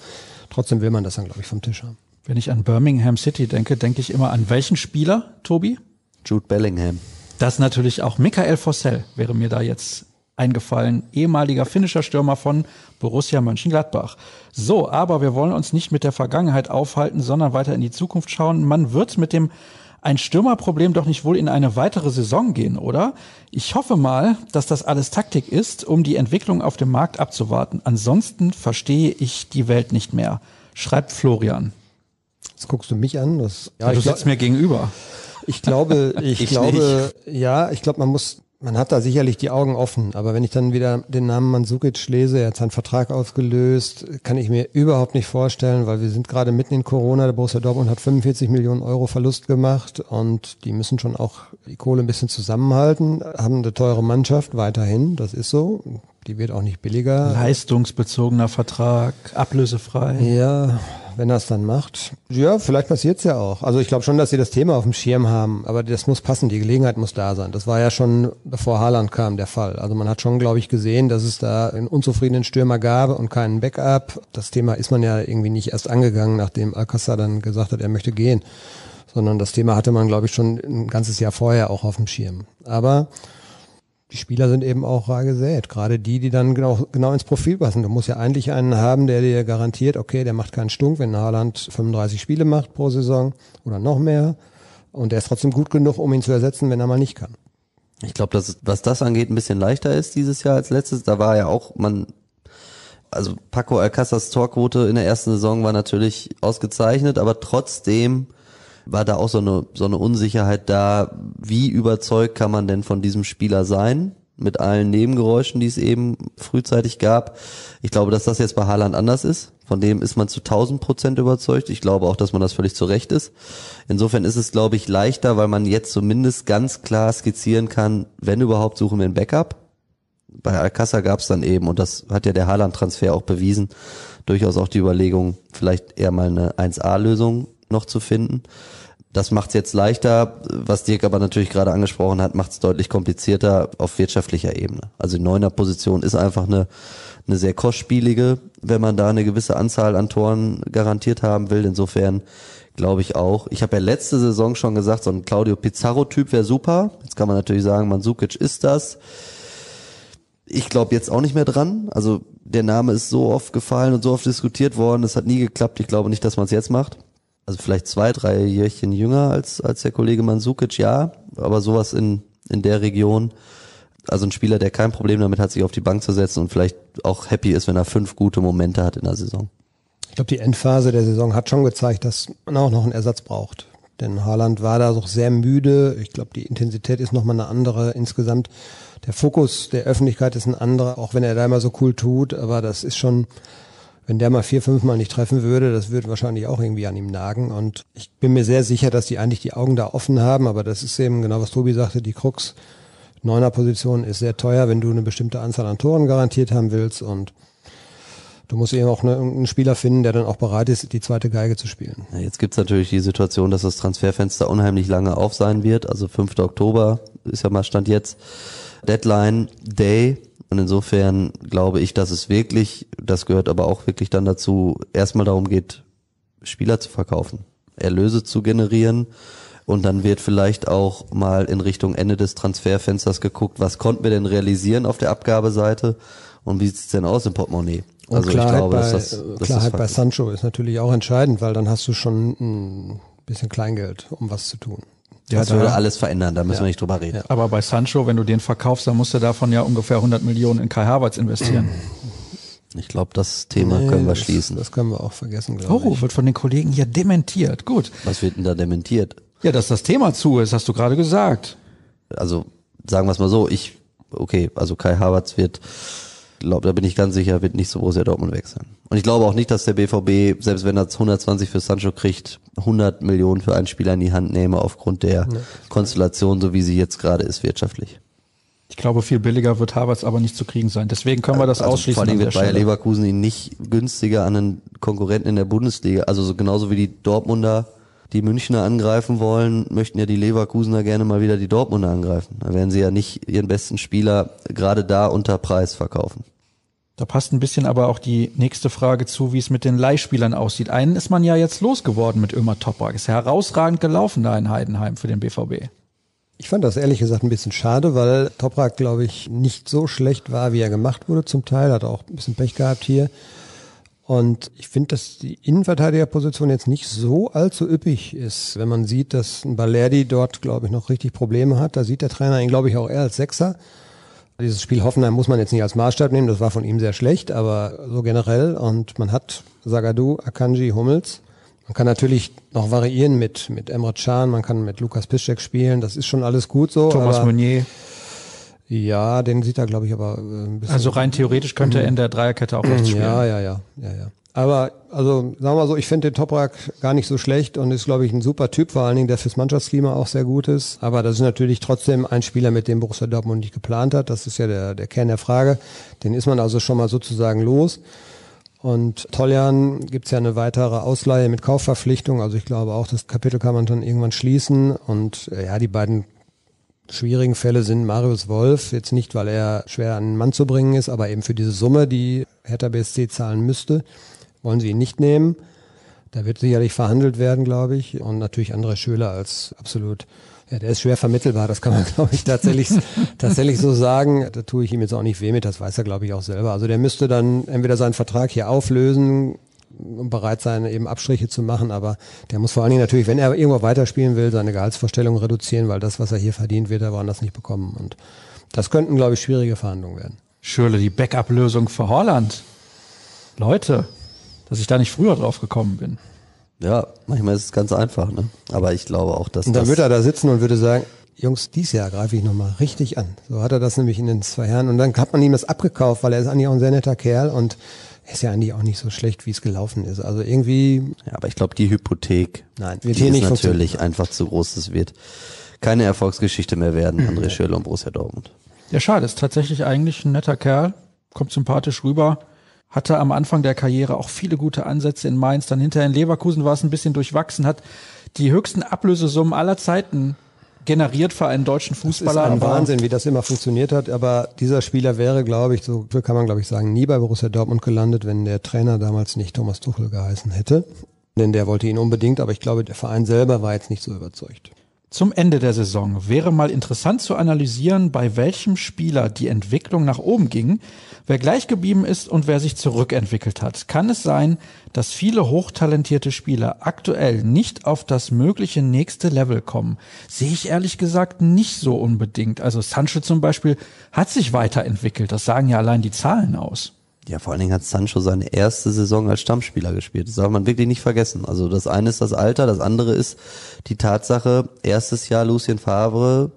trotzdem will man das dann, glaube ich, vom Tisch haben. Wenn ich an Birmingham City denke, denke ich immer an welchen Spieler, Tobi? Jude Bellingham. Das natürlich auch Michael Fossell wäre mir da jetzt eingefallen, ehemaliger finnischer Stürmer von Borussia Mönchengladbach. So, aber wir wollen uns nicht mit der Vergangenheit aufhalten, sondern weiter in die Zukunft schauen. Man wird mit dem ein Stürmerproblem doch nicht wohl in eine weitere Saison gehen, oder? Ich hoffe mal, dass das alles Taktik ist, um die Entwicklung auf dem Markt abzuwarten. Ansonsten verstehe ich die Welt nicht mehr. Schreibt Florian. Jetzt guckst du mich an. Das, Ja, du sitzt mir gegenüber. Ich glaube, ich, Ich glaube, ja, ich glaube, man muss, man hat da sicherlich die Augen offen. Aber wenn ich dann wieder den Namen Mandzukic lese, er hat seinen Vertrag aufgelöst, kann ich mir überhaupt nicht vorstellen, weil wir sind gerade mitten in Corona. Der Borussia Dortmund hat 45 Millionen Euro Verlust gemacht und die müssen schon auch die Kohle ein bisschen zusammenhalten, haben eine teure Mannschaft weiterhin. Das ist so. Die wird auch nicht billiger. Leistungsbezogener Vertrag, ablösefrei. Ja, wenn er es dann macht. Ja, vielleicht passiert's ja auch. Also ich glaube schon, dass sie das Thema auf dem Schirm haben, aber das muss passen, die Gelegenheit muss da sein. Das war ja schon, bevor Haaland kam, der Fall. Also man hat schon, glaube ich, gesehen, dass es da einen unzufriedenen Stürmer gab und keinen Backup. Das Thema ist man ja irgendwie nicht erst angegangen, nachdem Alcázar dann gesagt hat, er möchte gehen. Sondern das Thema hatte man, glaube ich, schon ein ganzes Jahr vorher auch auf dem Schirm. Aber die Spieler sind eben auch rar gesät. Gerade die, die dann genau, genau ins Profil passen. Du musst ja eigentlich einen haben, der dir garantiert, okay, der macht keinen Stunk, wenn Haaland 35 Spiele macht pro Saison oder noch mehr. Und der ist trotzdem gut genug, um ihn zu ersetzen, wenn er mal nicht kann. Ich glaube, dass was das angeht, ein bisschen leichter ist dieses Jahr als letztes. Da war ja auch man, also Paco Alcázars Torquote in der ersten Saison war natürlich ausgezeichnet, aber trotzdem war da auch so eine so eine Unsicherheit da. Wie überzeugt kann man denn von diesem Spieler sein? Mit allen Nebengeräuschen, die es eben frühzeitig gab. Ich glaube, dass das jetzt bei Haaland anders ist. Von dem ist man zu 1000 Prozent überzeugt. Ich glaube auch, dass man das völlig zu Recht ist. Insofern ist es, glaube ich, leichter, weil man jetzt zumindest ganz klar skizzieren kann, wenn überhaupt, suchen wir ein Backup. Bei Alcázar gab es dann eben, und das hat ja der Haaland-Transfer auch bewiesen, durchaus auch die Überlegung, vielleicht eher mal eine 1A-Lösung noch zu finden. Das macht es jetzt leichter, was Dirk aber natürlich gerade angesprochen hat, macht es deutlich komplizierter auf wirtschaftlicher Ebene. Also die Neuner-Position ist einfach eine, eine sehr kostspielige, wenn man da eine gewisse Anzahl an Toren garantiert haben will. Insofern glaube ich auch. Ich habe ja letzte Saison schon gesagt, so ein Claudio Pizarro-Typ wäre super. Jetzt kann man natürlich sagen, Mandzukic ist das. Ich glaube jetzt auch nicht mehr dran. Also der Name ist so oft gefallen und so oft diskutiert worden. Es hat nie geklappt. Ich glaube nicht, dass man es jetzt macht. Also vielleicht zwei, drei Jährchen jünger als, als der Kollege Mandzukic, ja. Aber sowas in, in der Region. Also ein Spieler, der kein Problem damit hat, sich auf die Bank zu setzen und vielleicht auch happy ist, wenn er fünf gute Momente hat in der Saison. Ich glaube, die Endphase der Saison hat schon gezeigt, dass man auch noch einen Ersatz braucht. Denn Haaland war da doch sehr müde. Ich glaube, die Intensität ist nochmal eine andere. Insgesamt der Fokus der Öffentlichkeit ist ein anderer, auch wenn er da immer so cool tut. Aber das ist schon, wenn der mal vier, fünf Mal nicht treffen würde, das würde wahrscheinlich auch irgendwie an ihm nagen. Und ich bin mir sehr sicher, dass die eigentlich die Augen da offen haben. Aber das ist eben genau, was Tobi sagte, die Krux. Neuner Position ist sehr teuer, wenn du eine bestimmte Anzahl an Toren garantiert haben willst und du musst eben auch eine, einen Spieler finden, der dann auch bereit ist, die zweite Geige zu spielen. Ja, jetzt gibt's natürlich die Situation, dass das Transferfenster unheimlich lange auf sein wird. Also 5. Oktober ist ja mal Stand jetzt. Deadline Day. Und insofern glaube ich, dass es wirklich, das gehört aber auch wirklich dann dazu, erstmal darum geht, Spieler zu verkaufen, Erlöse zu generieren. Und dann wird vielleicht auch mal in Richtung Ende des Transferfensters geguckt, was konnten wir denn realisieren auf der Abgabeseite und wie sieht's denn aus im Portemonnaie? Und Also Klarheit, ich glaube, bei, dass das, Klarheit bei. Sancho ist natürlich auch entscheidend, weil dann hast du schon ein bisschen Kleingeld, um was zu tun. Das da- würde alles verändern, da müssen Ja. wir nicht drüber reden. Aber bei Sancho, wenn du den verkaufst, dann musst du davon ja ungefähr 100 Millionen in Kai Havertz investieren. Ich glaube, das Thema Nee, können wir das, schließen. Das können wir auch vergessen, glaube Oh, ich. wird von den Kollegen hier dementiert. Gut. Was wird denn da dementiert? Ja, dass das Thema zu ist, hast du gerade gesagt. Also sagen wir es mal so, ich, okay, also Kai Havertz wird, glaub, da bin ich ganz sicher, wird nicht so Borussia Dortmund wechseln. Und ich glaube auch nicht, dass der BVB, selbst wenn er 120 für Sancho kriegt, 100 Millionen für einen Spieler in die Hand nehme, aufgrund der Konstellation, so wie sie jetzt gerade ist, wirtschaftlich. Ich glaube, viel billiger wird Havertz aber nicht zu kriegen sein. Deswegen können wir das Also ausschließen. Vor allem wird Bayer. Leverkusen ihn nicht günstiger an einen Konkurrenten in der Bundesliga, also so genauso wie die Dortmunder die Münchner angreifen wollen, möchten ja die Leverkusener gerne mal wieder die Dortmunder angreifen. Da werden sie ja nicht ihren besten Spieler gerade da unter Preis verkaufen. Da passt ein bisschen aber auch die nächste Frage zu, wie es mit den Leihspielern aussieht. Einen ist man ja jetzt losgeworden mit Ömer Toprak. Ist herausragend gelaufen da in Heidenheim für den BVB. Ich fand das ehrlich gesagt ein bisschen schade, weil Toprak, glaube ich, nicht so schlecht war, wie er gemacht wurde zum Teil. Hat auch ein bisschen Pech gehabt hier. Und ich finde, dass die Innenverteidigerposition jetzt nicht so allzu üppig ist. Wenn man sieht, dass ein Balerdi dort, glaube ich, noch richtig Probleme hat, da sieht der Trainer ihn, glaube ich, auch eher als Sechser. Dieses Spiel Hoffenheim muss man jetzt nicht als Maßstab nehmen, das war von ihm sehr schlecht, aber so generell. Und man hat Sagadu, Akanji, Hummels. Man kann natürlich noch variieren mit, mit Emre Can, man kann mit Lukas Piszczek spielen, das ist schon alles gut so. Thomas Meunier. Ja, den sieht er, glaube ich, aber äh, ein bisschen. Also rein theoretisch könnte er in der Dreierkette auch rechts spielen. Ja, ja, ja, ja, ja. Aber also sagen wir mal so, ich finde den Toprak gar nicht so schlecht und ist, glaube ich, ein super Typ, vor allen Dingen, der fürs Mannschaftsklima auch sehr gut ist. Aber das ist natürlich trotzdem ein Spieler, mit dem Borussia Dortmund nicht geplant hat. Das ist ja der, der Kern der Frage. Den ist man also schon mal sozusagen los. Und Toljan gibt's ja eine weitere Ausleihe mit Kaufverpflichtung. Also ich glaube auch, das Kapitel kann man dann irgendwann schließen. Und äh, ja, die beiden schwierigen Fälle sind Marius Wolf, jetzt nicht, weil er schwer an den Mann zu bringen ist, aber eben für diese Summe, die Hertha BSC zahlen müsste, wollen sie ihn nicht nehmen. Da wird sicherlich verhandelt werden, glaube ich. Und natürlich André Schöler als absolut, ja, der ist schwer vermittelbar, das kann man, glaube ich, tatsächlich, tatsächlich so sagen. Da tue ich ihm jetzt auch nicht weh mit, das weiß er, glaube ich, auch selber. Also der müsste dann entweder seinen Vertrag hier auflösen, um bereit sein, eben Abstriche zu machen, aber der muss vor allen Dingen natürlich, wenn er irgendwo weiterspielen will, seine Gehaltsvorstellung reduzieren, weil das, was er hier verdient, wird er woanders nicht bekommen. Und das könnten, glaube ich, schwierige Verhandlungen werden. Schürle, die Backup-Lösung für Holland. Leute, dass ich da nicht früher drauf gekommen bin. Ja, manchmal ist es ganz einfach, ne? Aber ich glaube auch, dass Und dann das würde er da sitzen und würde sagen, Jungs, dies Jahr greife ich nochmal richtig an. So hat er das nämlich in den zwei Jahren. Und dann hat man ihm das abgekauft, weil er ist eigentlich auch ein sehr netter Kerl und ist ja eigentlich auch nicht so schlecht, wie es gelaufen ist. Also irgendwie, Ja, aber ich glaube, die Hypothek, Nein, die wird hier ist nicht natürlich einfach zu groß. Das wird keine Erfolgsgeschichte mehr werden, André Schürrle und Borussia Dortmund. Ja, schade, ist tatsächlich eigentlich ein netter Kerl, kommt sympathisch rüber, hatte am Anfang der Karriere auch viele gute Ansätze in Mainz, dann hinterher in Leverkusen war es ein bisschen durchwachsen, hat die höchsten Ablösesummen aller Zeiten generiert für einen deutschen das ist Fußballer. ein Wahnsinn, wie das immer funktioniert hat. Aber dieser Spieler wäre, glaube ich, so kann man, glaube ich, sagen, nie bei Borussia Dortmund gelandet, wenn der Trainer damals nicht Thomas Tuchel geheißen hätte. Denn der wollte ihn unbedingt, aber ich glaube, der Verein selber war jetzt nicht so überzeugt. Zum Ende der Saison wäre mal interessant zu analysieren, bei welchem Spieler die Entwicklung nach oben ging, wer gleich geblieben ist und wer sich zurückentwickelt hat. Kann es sein, dass viele hochtalentierte Spieler aktuell nicht auf das mögliche nächste Level kommen? Sehe ich ehrlich gesagt nicht so unbedingt. Also Sancho zum Beispiel hat sich weiterentwickelt. Das sagen ja allein die Zahlen aus. Ja, vor allen Dingen hat Sancho seine erste Saison als Stammspieler gespielt. Das darf man wirklich nicht vergessen. Also das eine ist das Alter, das andere ist die Tatsache, erstes Jahr Lucien Favre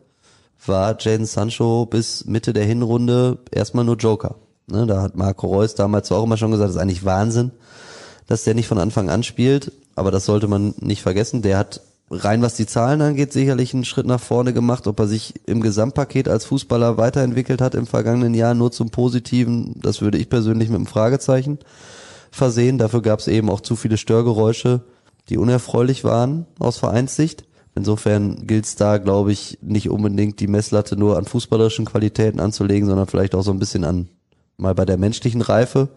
war Jaden Sancho bis Mitte der Hinrunde erstmal nur Joker. Ne, da hat Marco Reus damals auch immer schon gesagt, das ist eigentlich Wahnsinn, dass der nicht von Anfang an spielt. Aber das sollte man nicht vergessen. Der hat rein was die Zahlen angeht, sicherlich einen Schritt nach vorne gemacht. Ob er sich im Gesamtpaket als Fußballer weiterentwickelt hat im vergangenen Jahr nur zum Positiven, das würde ich persönlich mit einem Fragezeichen versehen. Dafür gab es eben auch zu viele Störgeräusche, die unerfreulich waren aus Vereinssicht. Insofern gilt es da, glaube ich, nicht unbedingt die Messlatte nur an fußballerischen Qualitäten anzulegen, sondern vielleicht auch so ein bisschen an mal bei der menschlichen Reife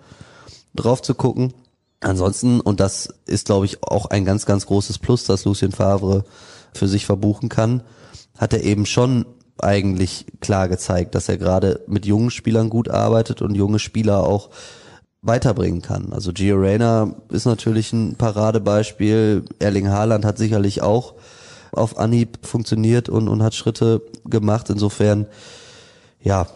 drauf zu gucken. Ansonsten, und das ist, glaube ich, auch ein ganz, ganz großes Plus, dass Lucien Favre für sich verbuchen kann, hat er eben schon eigentlich klar gezeigt, dass er gerade mit jungen Spielern gut arbeitet und junge Spieler auch weiterbringen kann. Also Gio Reyna ist natürlich ein Paradebeispiel. Erling Haaland hat sicherlich auch auf Anhieb funktioniert und, und hat Schritte gemacht. Insofern, ja,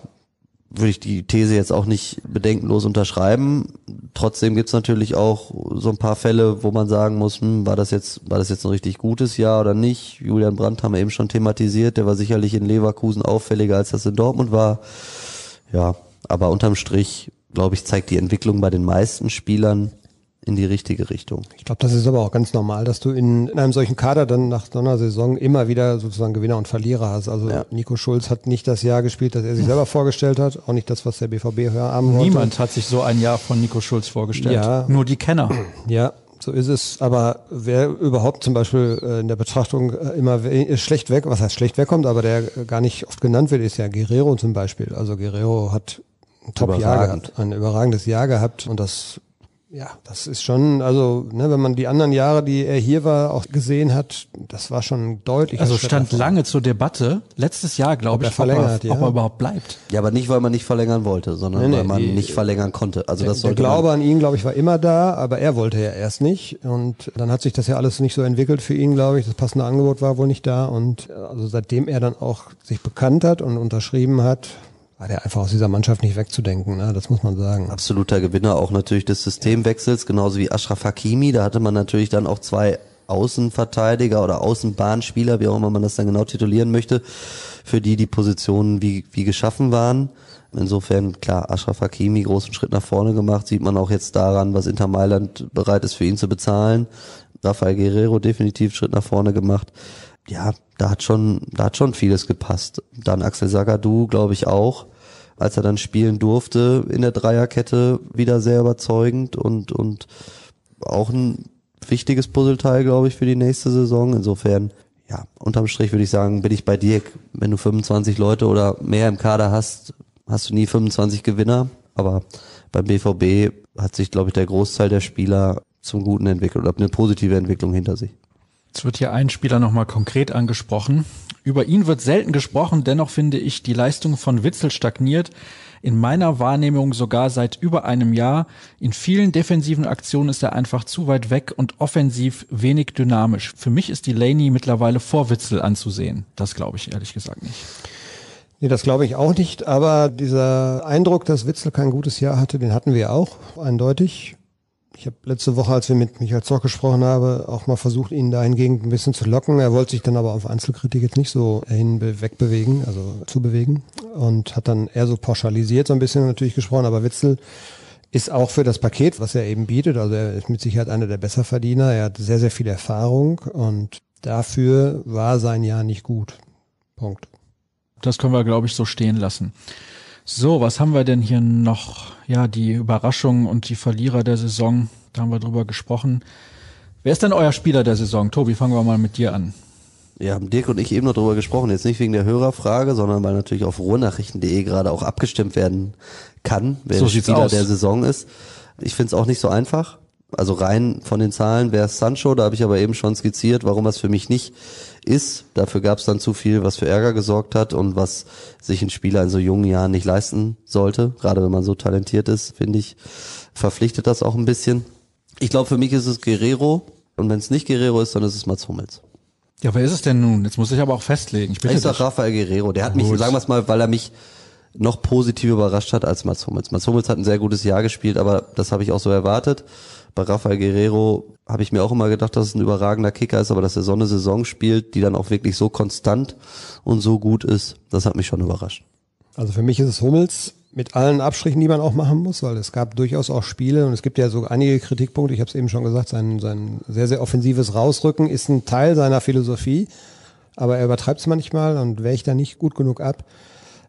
würde ich die These jetzt auch nicht bedenkenlos unterschreiben. Trotzdem gibt's natürlich auch so ein paar Fälle, wo man sagen muss, hm, war das jetzt, war das jetzt ein richtig gutes Jahr oder nicht? Julian Brandt haben wir eben schon thematisiert, der war sicherlich in Leverkusen auffälliger, als das in Dortmund war. Ja, aber unterm Strich, glaube ich, zeigt die Entwicklung bei den meisten Spielern in die richtige Richtung. Ich glaube, das ist aber auch ganz normal, dass du in, in einem solchen Kader dann nach so einer Saison immer wieder sozusagen Gewinner und Verlierer hast. Also Ja. Nico Schulz hat nicht das Jahr gespielt, das er sich selber vorgestellt hat, auch nicht das, was der BVB höher haben wollte. Niemand hat sich so ein Jahr von Nico Schulz vorgestellt. Ja. Nur die Kenner. Ja, so ist es. Aber wer überhaupt zum Beispiel äh, in der Betrachtung äh, immer we- schlecht weg, was heißt schlecht wegkommt, aber der äh, gar nicht oft genannt wird, ist ja Guerrero zum Beispiel. Also Guerrero hat ein Top-Jahr gehabt, ein überragendes Jahr gehabt und das ja, das ist schon, also, ne, wenn man die anderen Jahre, die er hier war, auch gesehen hat, das war schon deutlich. Also stand lange zur Debatte, letztes Jahr, glaube er ich, ob er, verlängert, ja. ob er überhaupt bleibt. Ja, aber nicht, weil man nicht verlängern wollte, sondern Nee, nee, weil man die- nicht verlängern konnte. Also das der Glaube man, an ihn, glaube ich, war immer da, aber er wollte ja erst nicht. Und dann hat sich das ja alles nicht so entwickelt für ihn, glaube ich. Das passende Angebot war wohl nicht da. Und äh, also seitdem er dann auch sich bekannt hat und unterschrieben hat, war der einfach aus dieser Mannschaft nicht wegzudenken. Ne? Das muss man sagen. absoluter Gewinner auch natürlich des Systemwechsels, genauso wie Ashraf Hakimi. Da hatte man natürlich dann auch zwei Außenverteidiger oder Außenbahnspieler, wie auch immer man das dann genau titulieren möchte, für die die Positionen wie, wie geschaffen waren. Insofern, klar, Ashraf Hakimi großen Schritt nach vorne gemacht, sieht man auch jetzt daran, was Inter Mailand bereit ist für ihn zu bezahlen. Rafael Guerrero definitiv Schritt nach vorne gemacht. Ja, da hat schon, da hat schon vieles gepasst. Dann Axel Sagadou, glaube ich auch, als er dann spielen durfte in der Dreierkette, wieder sehr überzeugend und, und auch ein wichtiges Puzzleteil, glaube ich, für die nächste Saison. Insofern, ja, unterm Strich würde ich sagen, bin ich bei dir, wenn du 25 Leute oder mehr im Kader hast, hast du nie 25 Gewinner. Aber beim BVB hat sich, glaube ich, der Großteil der Spieler zum Guten entwickelt oder eine positive Entwicklung hinter sich. Jetzt wird hier ein Spieler nochmal konkret angesprochen. Über ihn wird selten gesprochen, dennoch finde ich, die Leistung von Witzel stagniert. In meiner Wahrnehmung sogar seit über einem Jahr. In vielen defensiven Aktionen ist er einfach zu weit weg und offensiv wenig dynamisch. Für mich ist Delaney mittlerweile vor Witzel anzusehen. Das glaube ich ehrlich gesagt nicht. Nee, das glaube ich auch nicht. Aber dieser Eindruck, dass Witzel kein gutes Jahr hatte, den hatten wir auch, eindeutig. Ich habe letzte Woche, als wir mit Michael Zoch gesprochen haben, auch mal versucht, ihn dahingehend ein bisschen zu locken. Er wollte sich dann aber auf Einzelkritik jetzt nicht so hin wegbewegen, also zu bewegen. Und hat dann eher so pauschalisiert so ein bisschen natürlich gesprochen. Aber Witzel ist auch für das Paket, was er eben bietet, also er ist mit Sicherheit einer der Besserverdiener. Er hat sehr, sehr viel Erfahrung und dafür war sein Jahr nicht gut. Punkt. Das können wir, glaube ich, so stehen lassen. So, was haben wir denn hier noch? Ja, die Überraschungen und die Verlierer der Saison. Da haben wir drüber gesprochen. Wer ist denn euer Spieler der Saison? Tobi, fangen wir mal mit dir an. Ja, haben Dirk und ich eben noch drüber gesprochen, jetzt nicht wegen der Hörerfrage, sondern weil natürlich auf ruhrnachrichten.de gerade auch abgestimmt werden kann, wer So der Spieler aus. der Saison ist. Ich finde es auch nicht so einfach. Also rein von den Zahlen wäre es Sancho, da habe ich aber eben schon skizziert, warum es für mich nicht ist. Dafür gab es dann zu viel, was für Ärger gesorgt hat und was sich ein Spieler in so jungen Jahren nicht leisten sollte. Gerade wenn man so talentiert ist, finde ich, verpflichtet das auch ein bisschen. Ich glaube, für mich ist es Guerrero und wenn es nicht Guerrero ist, dann ist es Mats Hummels. Ja, wer ist es denn nun? Jetzt muss ich aber auch festlegen. Ich bitte Ich sag. Rafael Guerrero. Der hat mich, Gut. sagen wir es mal, weil er mich noch positiv überrascht hat als Mats Hummels. Mats Hummels hat ein sehr gutes Jahr gespielt, aber das habe ich auch so erwartet. Bei Rafael Guerrero habe ich mir auch immer gedacht, dass es ein überragender Kicker ist, aber dass er so eine Saison spielt, die dann auch wirklich so konstant und so gut ist, das hat mich schon überrascht. Also für mich ist es Hummels mit allen Abstrichen, die man auch machen muss, weil es gab durchaus auch Spiele und es gibt ja so einige Kritikpunkte. Ich habe es eben schon gesagt, sein, sein sehr, sehr offensives Rausrücken ist ein Teil seiner Philosophie, aber er übertreibt es manchmal und wäre ich da nicht gut genug ab.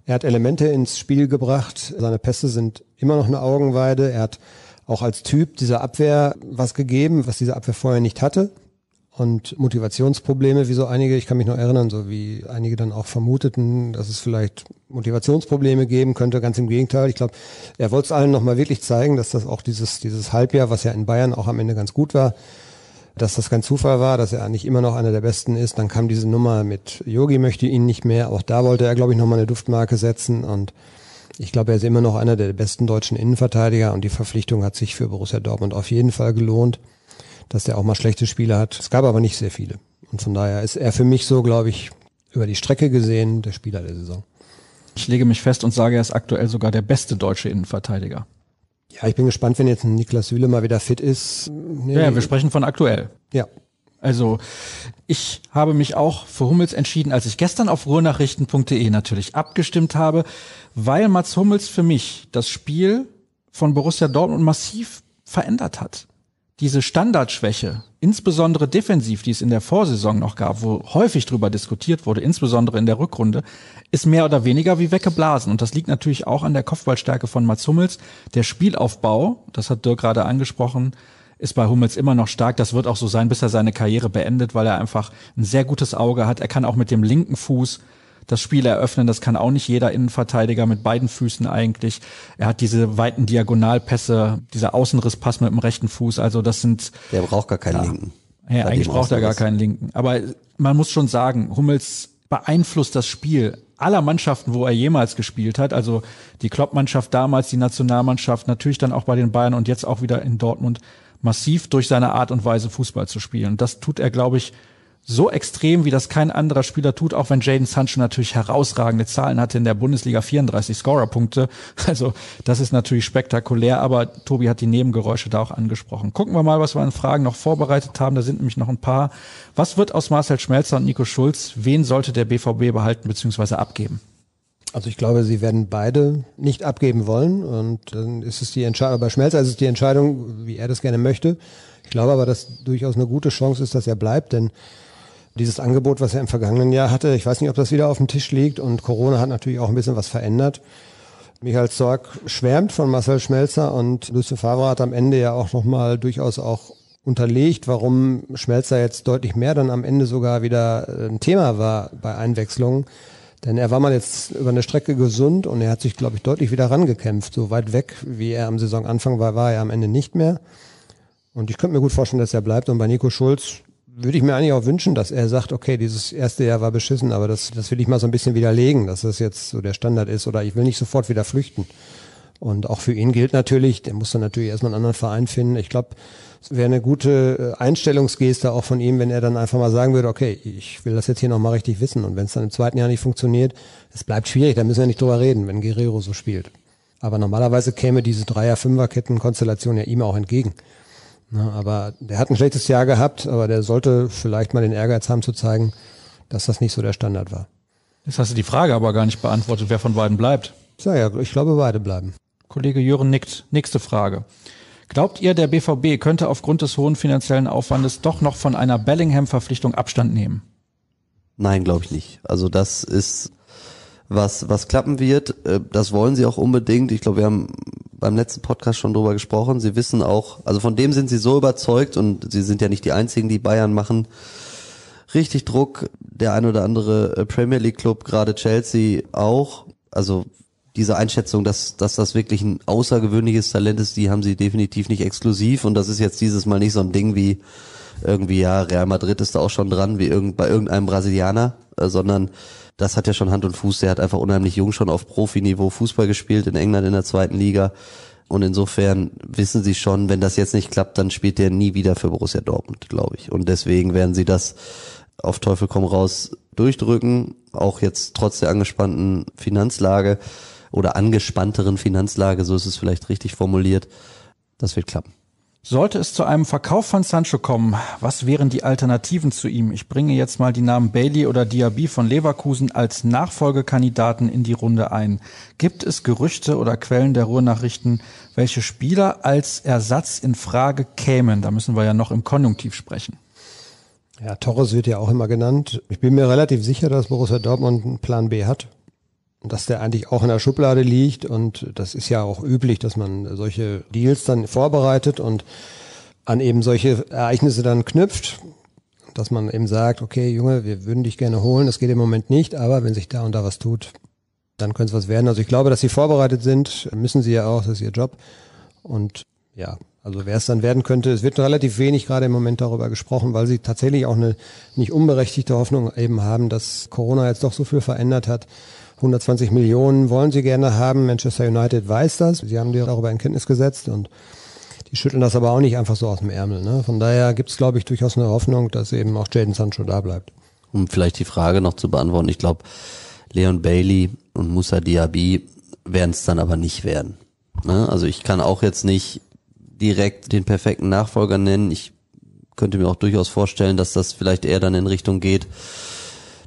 Er hat Elemente ins Spiel gebracht. Seine Pässe sind immer noch eine Augenweide. Er hat auch als Typ dieser Abwehr was gegeben, was diese Abwehr vorher nicht hatte. Und Motivationsprobleme, wie so einige, ich kann mich noch erinnern, so wie einige dann auch vermuteten, dass es vielleicht Motivationsprobleme geben könnte. Ganz im Gegenteil. Ich glaube, er wollte es allen nochmal wirklich zeigen, dass das auch dieses, dieses Halbjahr, was ja in Bayern auch am Ende ganz gut war, dass das kein Zufall war, dass er eigentlich immer noch einer der Besten ist. Dann kam diese Nummer mit Yogi möchte ihn nicht mehr. Auch da wollte er, glaube ich, nochmal eine Duftmarke setzen. Und ich glaube, er ist immer noch einer der besten deutschen Innenverteidiger. Und die Verpflichtung hat sich für Borussia Dortmund auf jeden Fall gelohnt, dass der auch mal schlechte Spiele hat. Es gab aber nicht sehr viele. Und von daher ist er für mich so, glaube ich, über die Strecke gesehen der Spieler der Saison. Ich lege mich fest und sage, er ist aktuell sogar der beste deutsche Innenverteidiger. Ja, ich bin gespannt, wenn jetzt ein Niklas Süle mal wieder fit ist. Nee. Ja, wir sprechen von aktuell. Ja. Also ich habe mich auch für Hummels entschieden, als ich gestern auf ruhrnachrichten.de natürlich abgestimmt habe, weil Mats Hummels für mich das Spiel von Borussia Dortmund massiv verändert hat diese Standardschwäche, insbesondere defensiv, die es in der Vorsaison noch gab, wo häufig drüber diskutiert wurde, insbesondere in der Rückrunde, ist mehr oder weniger wie weggeblasen. Und das liegt natürlich auch an der Kopfballstärke von Mats Hummels. Der Spielaufbau, das hat Dirk gerade angesprochen, ist bei Hummels immer noch stark. Das wird auch so sein, bis er seine Karriere beendet, weil er einfach ein sehr gutes Auge hat. Er kann auch mit dem linken Fuß das Spiel eröffnen. Das kann auch nicht jeder Innenverteidiger mit beiden Füßen eigentlich. Er hat diese weiten Diagonalpässe, dieser Außenrisspass mit dem rechten Fuß. Also das sind. Der braucht gar keinen ja. linken. Ja, eigentlich braucht er gar keinen linken. Aber man muss schon sagen, Hummels beeinflusst das Spiel aller Mannschaften, wo er jemals gespielt hat. Also die Klopp-Mannschaft damals, die Nationalmannschaft, natürlich dann auch bei den Bayern und jetzt auch wieder in Dortmund massiv durch seine Art und Weise Fußball zu spielen. Das tut er, glaube ich, so extrem, wie das kein anderer Spieler tut, auch wenn Jaden Sancho natürlich herausragende Zahlen hatte in der Bundesliga, 34 Scorerpunkte. Also das ist natürlich spektakulär, aber Tobi hat die Nebengeräusche da auch angesprochen. Gucken wir mal, was wir an Fragen noch vorbereitet haben. Da sind nämlich noch ein paar. Was wird aus Marcel Schmelzer und Nico Schulz? Wen sollte der BVB behalten bzw. abgeben? Also ich glaube, sie werden beide nicht abgeben wollen und dann ist es die Entscheidung, bei Schmelzer ist es die Entscheidung, wie er das gerne möchte. Ich glaube aber, dass durchaus eine gute Chance ist, dass er bleibt, denn dieses Angebot, was er im vergangenen Jahr hatte, ich weiß nicht, ob das wieder auf dem Tisch liegt und Corona hat natürlich auch ein bisschen was verändert. Michael Zorg schwärmt von Marcel Schmelzer und Lucien Favre hat am Ende ja auch nochmal durchaus auch unterlegt, warum Schmelzer jetzt deutlich mehr dann am Ende sogar wieder ein Thema war bei Einwechslungen. Denn er war mal jetzt über eine Strecke gesund und er hat sich, glaube ich, deutlich wieder rangekämpft. So weit weg, wie er am Saisonanfang war, war er am Ende nicht mehr. Und ich könnte mir gut vorstellen, dass er bleibt. Und bei Nico Schulz würde ich mir eigentlich auch wünschen, dass er sagt, okay, dieses erste Jahr war beschissen, aber das, das will ich mal so ein bisschen widerlegen, dass das jetzt so der Standard ist oder ich will nicht sofort wieder flüchten. Und auch für ihn gilt natürlich, der muss dann natürlich erstmal einen anderen Verein finden. Ich glaube, es wäre eine gute äh, Einstellungsgeste auch von ihm, wenn er dann einfach mal sagen würde, okay, ich will das jetzt hier nochmal richtig wissen. Und wenn es dann im zweiten Jahr nicht funktioniert, es bleibt schwierig, da müssen wir nicht drüber reden, wenn Guerrero so spielt. Aber normalerweise käme diese Dreier-Fünfer-Ketten-Konstellation ja ihm auch entgegen. Na, aber der hat ein schlechtes Jahr gehabt, aber der sollte vielleicht mal den Ehrgeiz haben zu zeigen, dass das nicht so der Standard war. Jetzt hast du die Frage aber gar nicht beantwortet, wer von beiden bleibt. Ja, ja, ich glaube, beide bleiben. Kollege Jürgen nickt. Nächste Frage. Glaubt ihr, der BVB könnte aufgrund des hohen finanziellen Aufwandes doch noch von einer Bellingham-Verpflichtung Abstand nehmen? Nein, glaube ich nicht. Also das ist was, was klappen wird. Äh, das wollen sie auch unbedingt. Ich glaube, wir haben beim letzten Podcast schon drüber gesprochen. Sie wissen auch, also von dem sind sie so überzeugt und sie sind ja nicht die einzigen, die Bayern machen. Richtig Druck. Der ein oder andere äh, Premier League Club, gerade Chelsea auch. Also diese Einschätzung, dass, dass das wirklich ein außergewöhnliches Talent ist, die haben sie definitiv nicht exklusiv und das ist jetzt dieses Mal nicht so ein Ding wie irgendwie, ja, Real Madrid ist da auch schon dran, wie irgend, bei irgendeinem Brasilianer, äh, sondern das hat ja schon Hand und Fuß. Der hat einfach unheimlich jung schon auf Profiniveau Fußball gespielt in England in der zweiten Liga. Und insofern wissen sie schon, wenn das jetzt nicht klappt, dann spielt der nie wieder für Borussia Dortmund, glaube ich. Und deswegen werden sie das auf Teufel komm raus durchdrücken, auch jetzt trotz der angespannten Finanzlage. oder angespannteren Finanzlage, so ist es vielleicht richtig formuliert. Das wird klappen. Sollte es zu einem Verkauf von Sancho kommen, was wären die Alternativen zu ihm? Ich bringe jetzt mal die Namen Bailey oder Diaby von Leverkusen als Nachfolgekandidaten in die Runde ein. Gibt es Gerüchte oder Quellen der Ruhrnachrichten, welche Spieler als Ersatz in Frage kämen? Da müssen wir ja noch im Konjunktiv sprechen. Ja, Torres wird ja auch immer genannt. Ich bin mir relativ sicher, dass Borussia Dortmund einen Plan B hat dass der eigentlich auch in der Schublade liegt. Und das ist ja auch üblich, dass man solche Deals dann vorbereitet und an eben solche Ereignisse dann knüpft, dass man eben sagt, okay, Junge, wir würden dich gerne holen, das geht im Moment nicht, aber wenn sich da und da was tut, dann könnte es was werden. Also ich glaube, dass sie vorbereitet sind, müssen sie ja auch, das ist ihr Job. Und ja, also wer es dann werden könnte, es wird relativ wenig gerade im Moment darüber gesprochen, weil sie tatsächlich auch eine nicht unberechtigte Hoffnung eben haben, dass Corona jetzt doch so viel verändert hat 120 Millionen wollen sie gerne haben. Manchester United weiß das. Sie haben die darüber in Kenntnis gesetzt und die schütteln das aber auch nicht einfach so aus dem Ärmel. Ne? Von daher gibt es, glaube ich, durchaus eine Hoffnung, dass eben auch Jaden Sancho da bleibt. Um vielleicht die Frage noch zu beantworten, ich glaube, Leon Bailey und Musa Diaby werden es dann aber nicht werden. Ne? Also ich kann auch jetzt nicht direkt den perfekten Nachfolger nennen. Ich könnte mir auch durchaus vorstellen, dass das vielleicht eher dann in Richtung geht,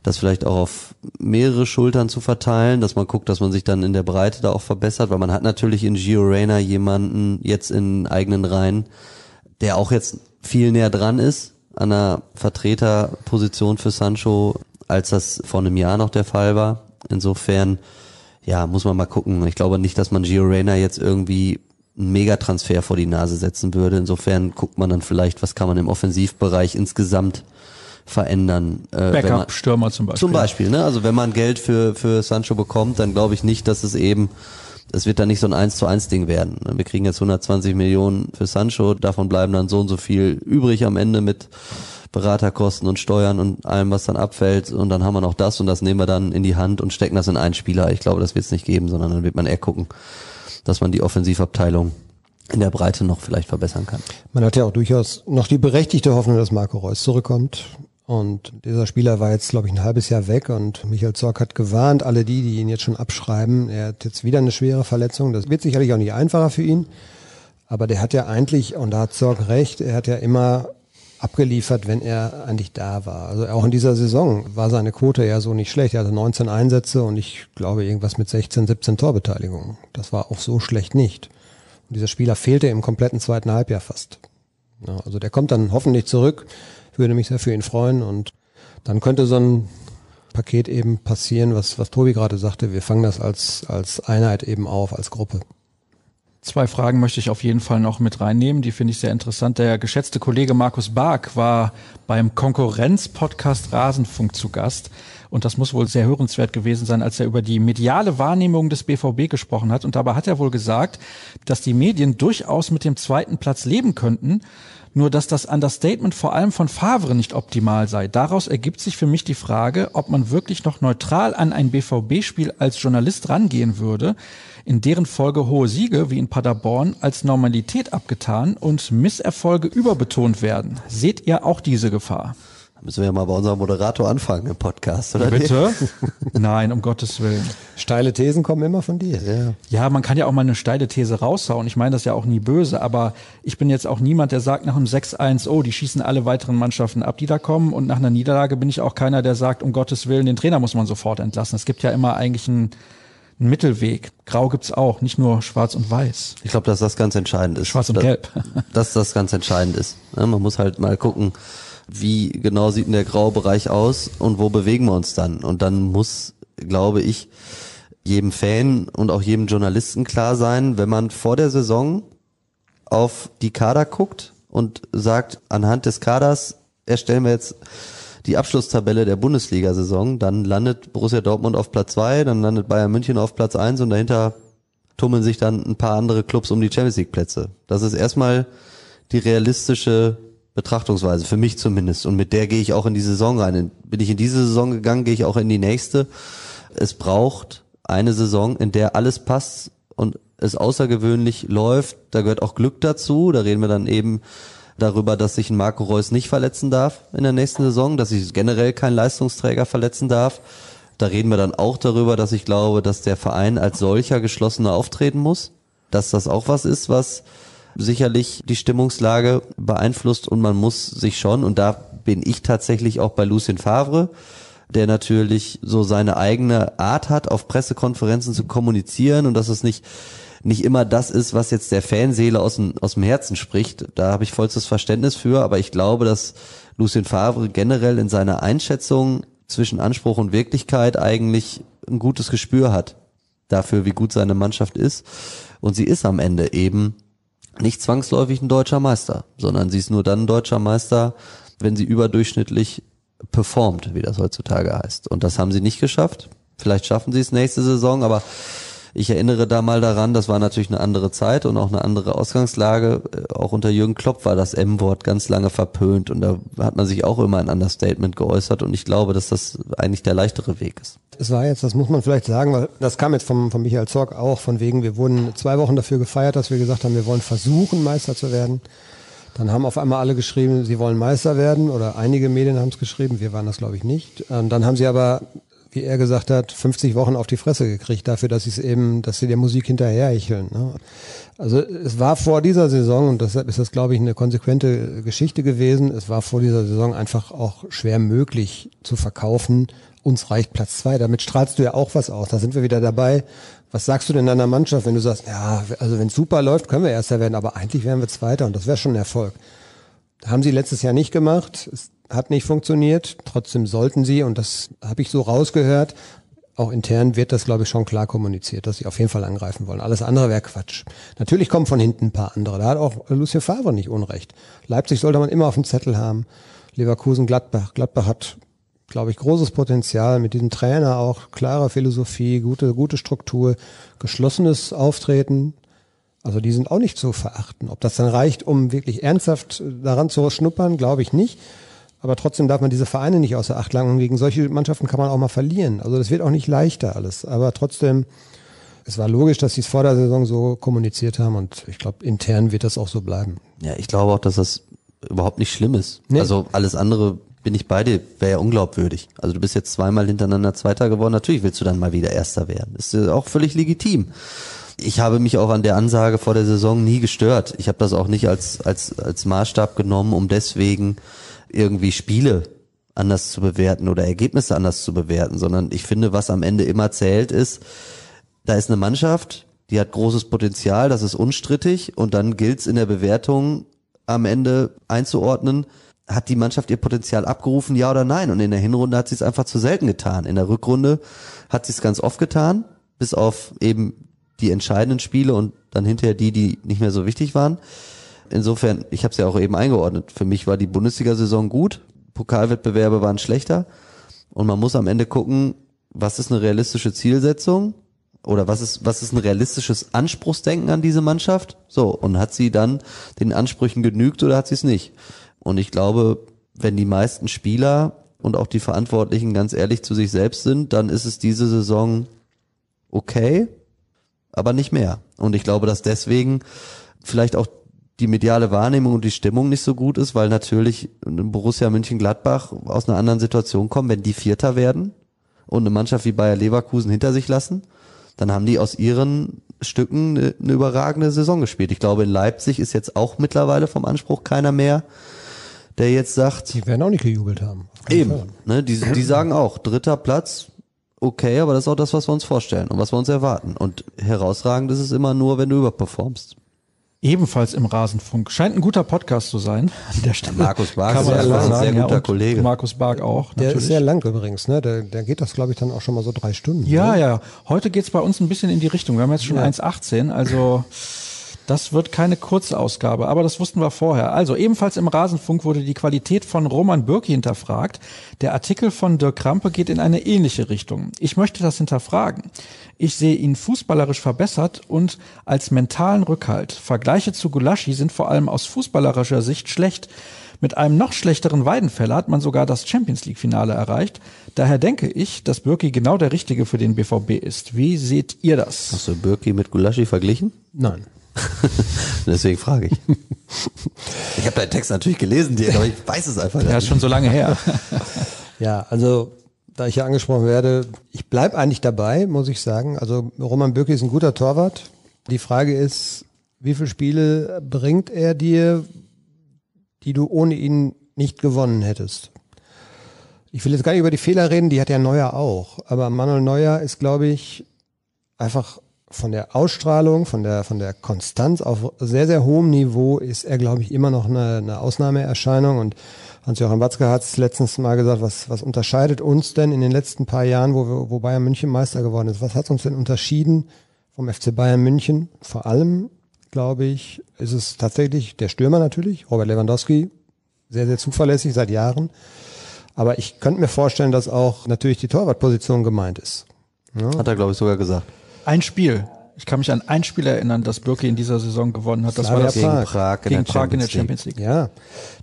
das vielleicht auch auf mehrere Schultern zu verteilen, dass man guckt, dass man sich dann in der Breite da auch verbessert, weil man hat natürlich in Gio Reyna jemanden jetzt in eigenen Reihen, der auch jetzt viel näher dran ist an einer Vertreterposition für Sancho, als das vor einem Jahr noch der Fall war. Insofern, ja, muss man mal gucken. Ich glaube nicht, dass man Gio Reyna jetzt irgendwie einen Megatransfer vor die Nase setzen würde. Insofern guckt man dann vielleicht, was kann man im Offensivbereich insgesamt verändern. Äh, Backup-Stürmer zum Beispiel. Zum Beispiel, ne? Also wenn man Geld für, für Sancho bekommt, dann glaube ich nicht, dass es eben, es wird dann nicht so ein 1 zu 1 Ding werden. Wir kriegen jetzt 120 Millionen für Sancho, davon bleiben dann so und so viel übrig am Ende mit Beraterkosten und Steuern und allem, was dann abfällt. Und dann haben wir noch das und das nehmen wir dann in die Hand und stecken das in einen Spieler. Ich glaube, das wird es nicht geben, sondern dann wird man eher gucken, dass man die Offensivabteilung in der Breite noch vielleicht verbessern kann. Man hat ja auch durchaus noch die berechtigte Hoffnung, dass Marco Reus zurückkommt. Und dieser Spieler war jetzt, glaube ich, ein halbes Jahr weg und Michael Zorc hat gewarnt, alle die, die ihn jetzt schon abschreiben, er hat jetzt wieder eine schwere Verletzung. Das wird sicherlich auch nicht einfacher für ihn. Aber der hat ja eigentlich, und da hat Zorc recht, er hat ja immer abgeliefert, wenn er eigentlich da war. Also auch in dieser Saison war seine Quote ja so nicht schlecht. Er hatte 19 Einsätze und ich glaube irgendwas mit 16, 17 Torbeteiligungen. Das war auch so schlecht nicht. Und dieser Spieler fehlte im kompletten zweiten Halbjahr fast. Also der kommt dann hoffentlich zurück würde mich sehr für ihn freuen und dann könnte so ein Paket eben passieren, was, was Tobi gerade sagte. Wir fangen das als, als Einheit eben auf, als Gruppe. Zwei Fragen möchte ich auf jeden Fall noch mit reinnehmen. Die finde ich sehr interessant. Der geschätzte Kollege Markus Bark war beim Konkurrenz-Podcast Rasenfunk zu Gast. Und das muss wohl sehr hörenswert gewesen sein, als er über die mediale Wahrnehmung des BVB gesprochen hat. Und dabei hat er wohl gesagt, dass die Medien durchaus mit dem zweiten Platz leben könnten nur dass das Understatement vor allem von Favre nicht optimal sei. Daraus ergibt sich für mich die Frage, ob man wirklich noch neutral an ein BVB-Spiel als Journalist rangehen würde, in deren Folge hohe Siege wie in Paderborn als Normalität abgetan und Misserfolge überbetont werden. Seht ihr auch diese Gefahr? Müssen wir ja mal bei unserem Moderator anfangen im Podcast, oder? Bitte? Nein, um Gottes Willen. Steile Thesen kommen immer von dir. Ja. ja, man kann ja auch mal eine steile These raushauen. Ich meine das ja auch nie böse, aber ich bin jetzt auch niemand, der sagt nach einem 6-1, oh, die schießen alle weiteren Mannschaften ab, die da kommen. Und nach einer Niederlage bin ich auch keiner, der sagt, um Gottes Willen, den Trainer muss man sofort entlassen. Es gibt ja immer eigentlich einen ein Mittelweg. Grau gibt's auch, nicht nur schwarz und weiß. Ich glaube, dass das ganz entscheidend ist. Schwarz und gelb. dass das ganz entscheidend ist. man muss halt mal gucken, wie genau sieht denn der graue Bereich aus und wo bewegen wir uns dann? Und dann muss, glaube ich, jedem Fan und auch jedem Journalisten klar sein, wenn man vor der Saison auf die Kader guckt und sagt, anhand des Kaders erstellen wir jetzt die Abschlusstabelle der Bundesliga-Saison, dann landet Borussia Dortmund auf Platz zwei, dann landet Bayern München auf Platz eins und dahinter tummeln sich dann ein paar andere Clubs um die Champions League Plätze. Das ist erstmal die realistische Betrachtungsweise, für mich zumindest. Und mit der gehe ich auch in die Saison rein. Bin ich in diese Saison gegangen, gehe ich auch in die nächste. Es braucht eine Saison, in der alles passt und es außergewöhnlich läuft. Da gehört auch Glück dazu. Da reden wir dann eben darüber, dass sich ein Marco Reus nicht verletzen darf in der nächsten Saison, dass sich generell kein Leistungsträger verletzen darf. Da reden wir dann auch darüber, dass ich glaube, dass der Verein als solcher geschlossener auftreten muss. Dass das auch was ist, was sicherlich die Stimmungslage beeinflusst und man muss sich schon, und da bin ich tatsächlich auch bei Lucien Favre, der natürlich so seine eigene Art hat, auf Pressekonferenzen zu kommunizieren und dass es nicht nicht immer das ist, was jetzt der Fanseele aus dem, aus dem Herzen spricht. Da habe ich vollstes Verständnis für, aber ich glaube, dass Lucien Favre generell in seiner Einschätzung zwischen Anspruch und Wirklichkeit eigentlich ein gutes Gespür hat dafür, wie gut seine Mannschaft ist. Und sie ist am Ende eben nicht zwangsläufig ein deutscher Meister, sondern sie ist nur dann deutscher Meister, wenn sie überdurchschnittlich performt, wie das heutzutage heißt. Und das haben sie nicht geschafft. Vielleicht schaffen sie es nächste Saison, aber ich erinnere da mal daran, das war natürlich eine andere Zeit und auch eine andere Ausgangslage. Auch unter Jürgen Klopp war das M-Wort ganz lange verpönt und da hat man sich auch immer ein Understatement geäußert und ich glaube, dass das eigentlich der leichtere Weg ist. Es war jetzt, das muss man vielleicht sagen, weil das kam jetzt vom, von Michael Zorg auch, von wegen, wir wurden zwei Wochen dafür gefeiert, dass wir gesagt haben, wir wollen versuchen, Meister zu werden. Dann haben auf einmal alle geschrieben, sie wollen Meister werden oder einige Medien haben es geschrieben, wir waren das glaube ich nicht. Und dann haben sie aber wie er gesagt hat, 50 Wochen auf die Fresse gekriegt dafür, dass sie es eben, dass sie der Musik hinterherhecheln. Ne? Also es war vor dieser Saison und deshalb ist das, glaube ich, eine konsequente Geschichte gewesen. Es war vor dieser Saison einfach auch schwer möglich zu verkaufen. Uns reicht Platz zwei. Damit strahlst du ja auch was aus. Da sind wir wieder dabei. Was sagst du denn deiner Mannschaft, wenn du sagst, ja, also wenn es super läuft, können wir Erster werden, aber eigentlich wären wir Zweiter und das wäre schon ein Erfolg. Haben sie letztes Jahr nicht gemacht. Es hat nicht funktioniert. Trotzdem sollten sie, und das habe ich so rausgehört, auch intern wird das, glaube ich, schon klar kommuniziert, dass sie auf jeden Fall angreifen wollen. Alles andere wäre Quatsch. Natürlich kommen von hinten ein paar andere. Da hat auch Lucia Favre nicht unrecht. Leipzig sollte man immer auf dem Zettel haben. Leverkusen, Gladbach. Gladbach hat, glaube ich, großes Potenzial mit diesem Trainer auch, klare Philosophie, gute, gute Struktur, geschlossenes Auftreten. Also die sind auch nicht zu verachten. Ob das dann reicht, um wirklich ernsthaft daran zu schnuppern, glaube ich nicht. Aber trotzdem darf man diese Vereine nicht außer Acht lassen. Und gegen solche Mannschaften kann man auch mal verlieren. Also das wird auch nicht leichter alles. Aber trotzdem, es war logisch, dass sie es vor der Saison so kommuniziert haben. Und ich glaube, intern wird das auch so bleiben. Ja, ich glaube auch, dass das überhaupt nicht schlimm ist. Nee. Also alles andere bin ich bei dir, wäre ja unglaubwürdig. Also du bist jetzt zweimal hintereinander Zweiter geworden. Natürlich willst du dann mal wieder Erster werden. Das ist auch völlig legitim. Ich habe mich auch an der Ansage vor der Saison nie gestört. Ich habe das auch nicht als, als, als Maßstab genommen, um deswegen irgendwie Spiele anders zu bewerten oder Ergebnisse anders zu bewerten, sondern ich finde, was am Ende immer zählt ist, da ist eine Mannschaft, die hat großes Potenzial, das ist unstrittig und dann gilt es in der Bewertung am Ende einzuordnen, hat die Mannschaft ihr Potenzial abgerufen, ja oder nein? Und in der Hinrunde hat sie es einfach zu selten getan. In der Rückrunde hat sie es ganz oft getan, bis auf eben die entscheidenden Spiele und dann hinterher die, die nicht mehr so wichtig waren. Insofern, ich habe es ja auch eben eingeordnet. Für mich war die Bundesliga-Saison gut, Pokalwettbewerbe waren schlechter und man muss am Ende gucken, was ist eine realistische Zielsetzung oder was ist was ist ein realistisches Anspruchsdenken an diese Mannschaft? So und hat sie dann den Ansprüchen genügt oder hat sie es nicht? Und ich glaube, wenn die meisten Spieler und auch die Verantwortlichen ganz ehrlich zu sich selbst sind, dann ist es diese Saison okay, aber nicht mehr. Und ich glaube, dass deswegen vielleicht auch die mediale Wahrnehmung und die Stimmung nicht so gut ist, weil natürlich Borussia München-Gladbach aus einer anderen Situation kommen, wenn die Vierter werden und eine Mannschaft wie Bayer Leverkusen hinter sich lassen, dann haben die aus ihren Stücken eine, eine überragende Saison gespielt. Ich glaube, in Leipzig ist jetzt auch mittlerweile vom Anspruch keiner mehr, der jetzt sagt. Die werden auch nicht gejubelt haben. Eben. Ne, die, die sagen auch, dritter Platz, okay, aber das ist auch das, was wir uns vorstellen und was wir uns erwarten. Und herausragend ist es immer nur, wenn du überperformst ebenfalls im Rasenfunk. Scheint ein guter Podcast zu sein. An der Stelle. Markus Bark ist ja ein sehr guter ja, Kollege. Markus Bark auch. Der natürlich. ist sehr lang übrigens, ne? Der, der geht das, glaube ich, dann auch schon mal so drei Stunden. Ja, ne? ja. Heute geht's bei uns ein bisschen in die Richtung. Wir haben jetzt schon ja. 1,18, also das wird keine Kurzausgabe, aber das wussten wir vorher. Also ebenfalls im Rasenfunk wurde die Qualität von Roman Bürki hinterfragt. Der Artikel von Dirk Krampe geht in eine ähnliche Richtung. Ich möchte das hinterfragen. Ich sehe ihn fußballerisch verbessert und als mentalen Rückhalt. Vergleiche zu Gulaschi sind vor allem aus fußballerischer Sicht schlecht. Mit einem noch schlechteren Weidenfeller hat man sogar das Champions League Finale erreicht. Daher denke ich, dass Birki genau der Richtige für den BVB ist. Wie seht ihr das? Hast du Birki mit Gulaschi verglichen? Nein. Deswegen frage ich. Ich habe deinen Text natürlich gelesen, aber ich weiß es einfach nicht. Ja, ist schon so lange her. ja, also da ich ja angesprochen werde, ich bleib eigentlich dabei, muss ich sagen. Also Roman Bürki ist ein guter Torwart. Die Frage ist, wie viele Spiele bringt er dir, die du ohne ihn nicht gewonnen hättest? Ich will jetzt gar nicht über die Fehler reden, die hat ja Neuer auch. Aber Manuel Neuer ist, glaube ich, einfach von der Ausstrahlung, von der, von der Konstanz auf sehr, sehr hohem Niveau ist er, glaube ich, immer noch eine, eine Ausnahmeerscheinung. Und Hans-Joachim Watzke hat es letztens mal gesagt, was, was unterscheidet uns denn in den letzten paar Jahren, wo, wir, wo Bayern München Meister geworden ist? Was hat uns denn unterschieden vom FC Bayern München? Vor allem, glaube ich, ist es tatsächlich der Stürmer natürlich, Robert Lewandowski, sehr, sehr zuverlässig seit Jahren. Aber ich könnte mir vorstellen, dass auch natürlich die Torwartposition gemeint ist. Ja. Hat er, glaube ich, sogar gesagt. Ein Spiel. Ich kann mich an ein Spiel erinnern, das Birki in dieser Saison gewonnen hat. Das Slavia war das Prag. Gegen Prag, in, gegen der, Prag Champions in der Champions League. Ja,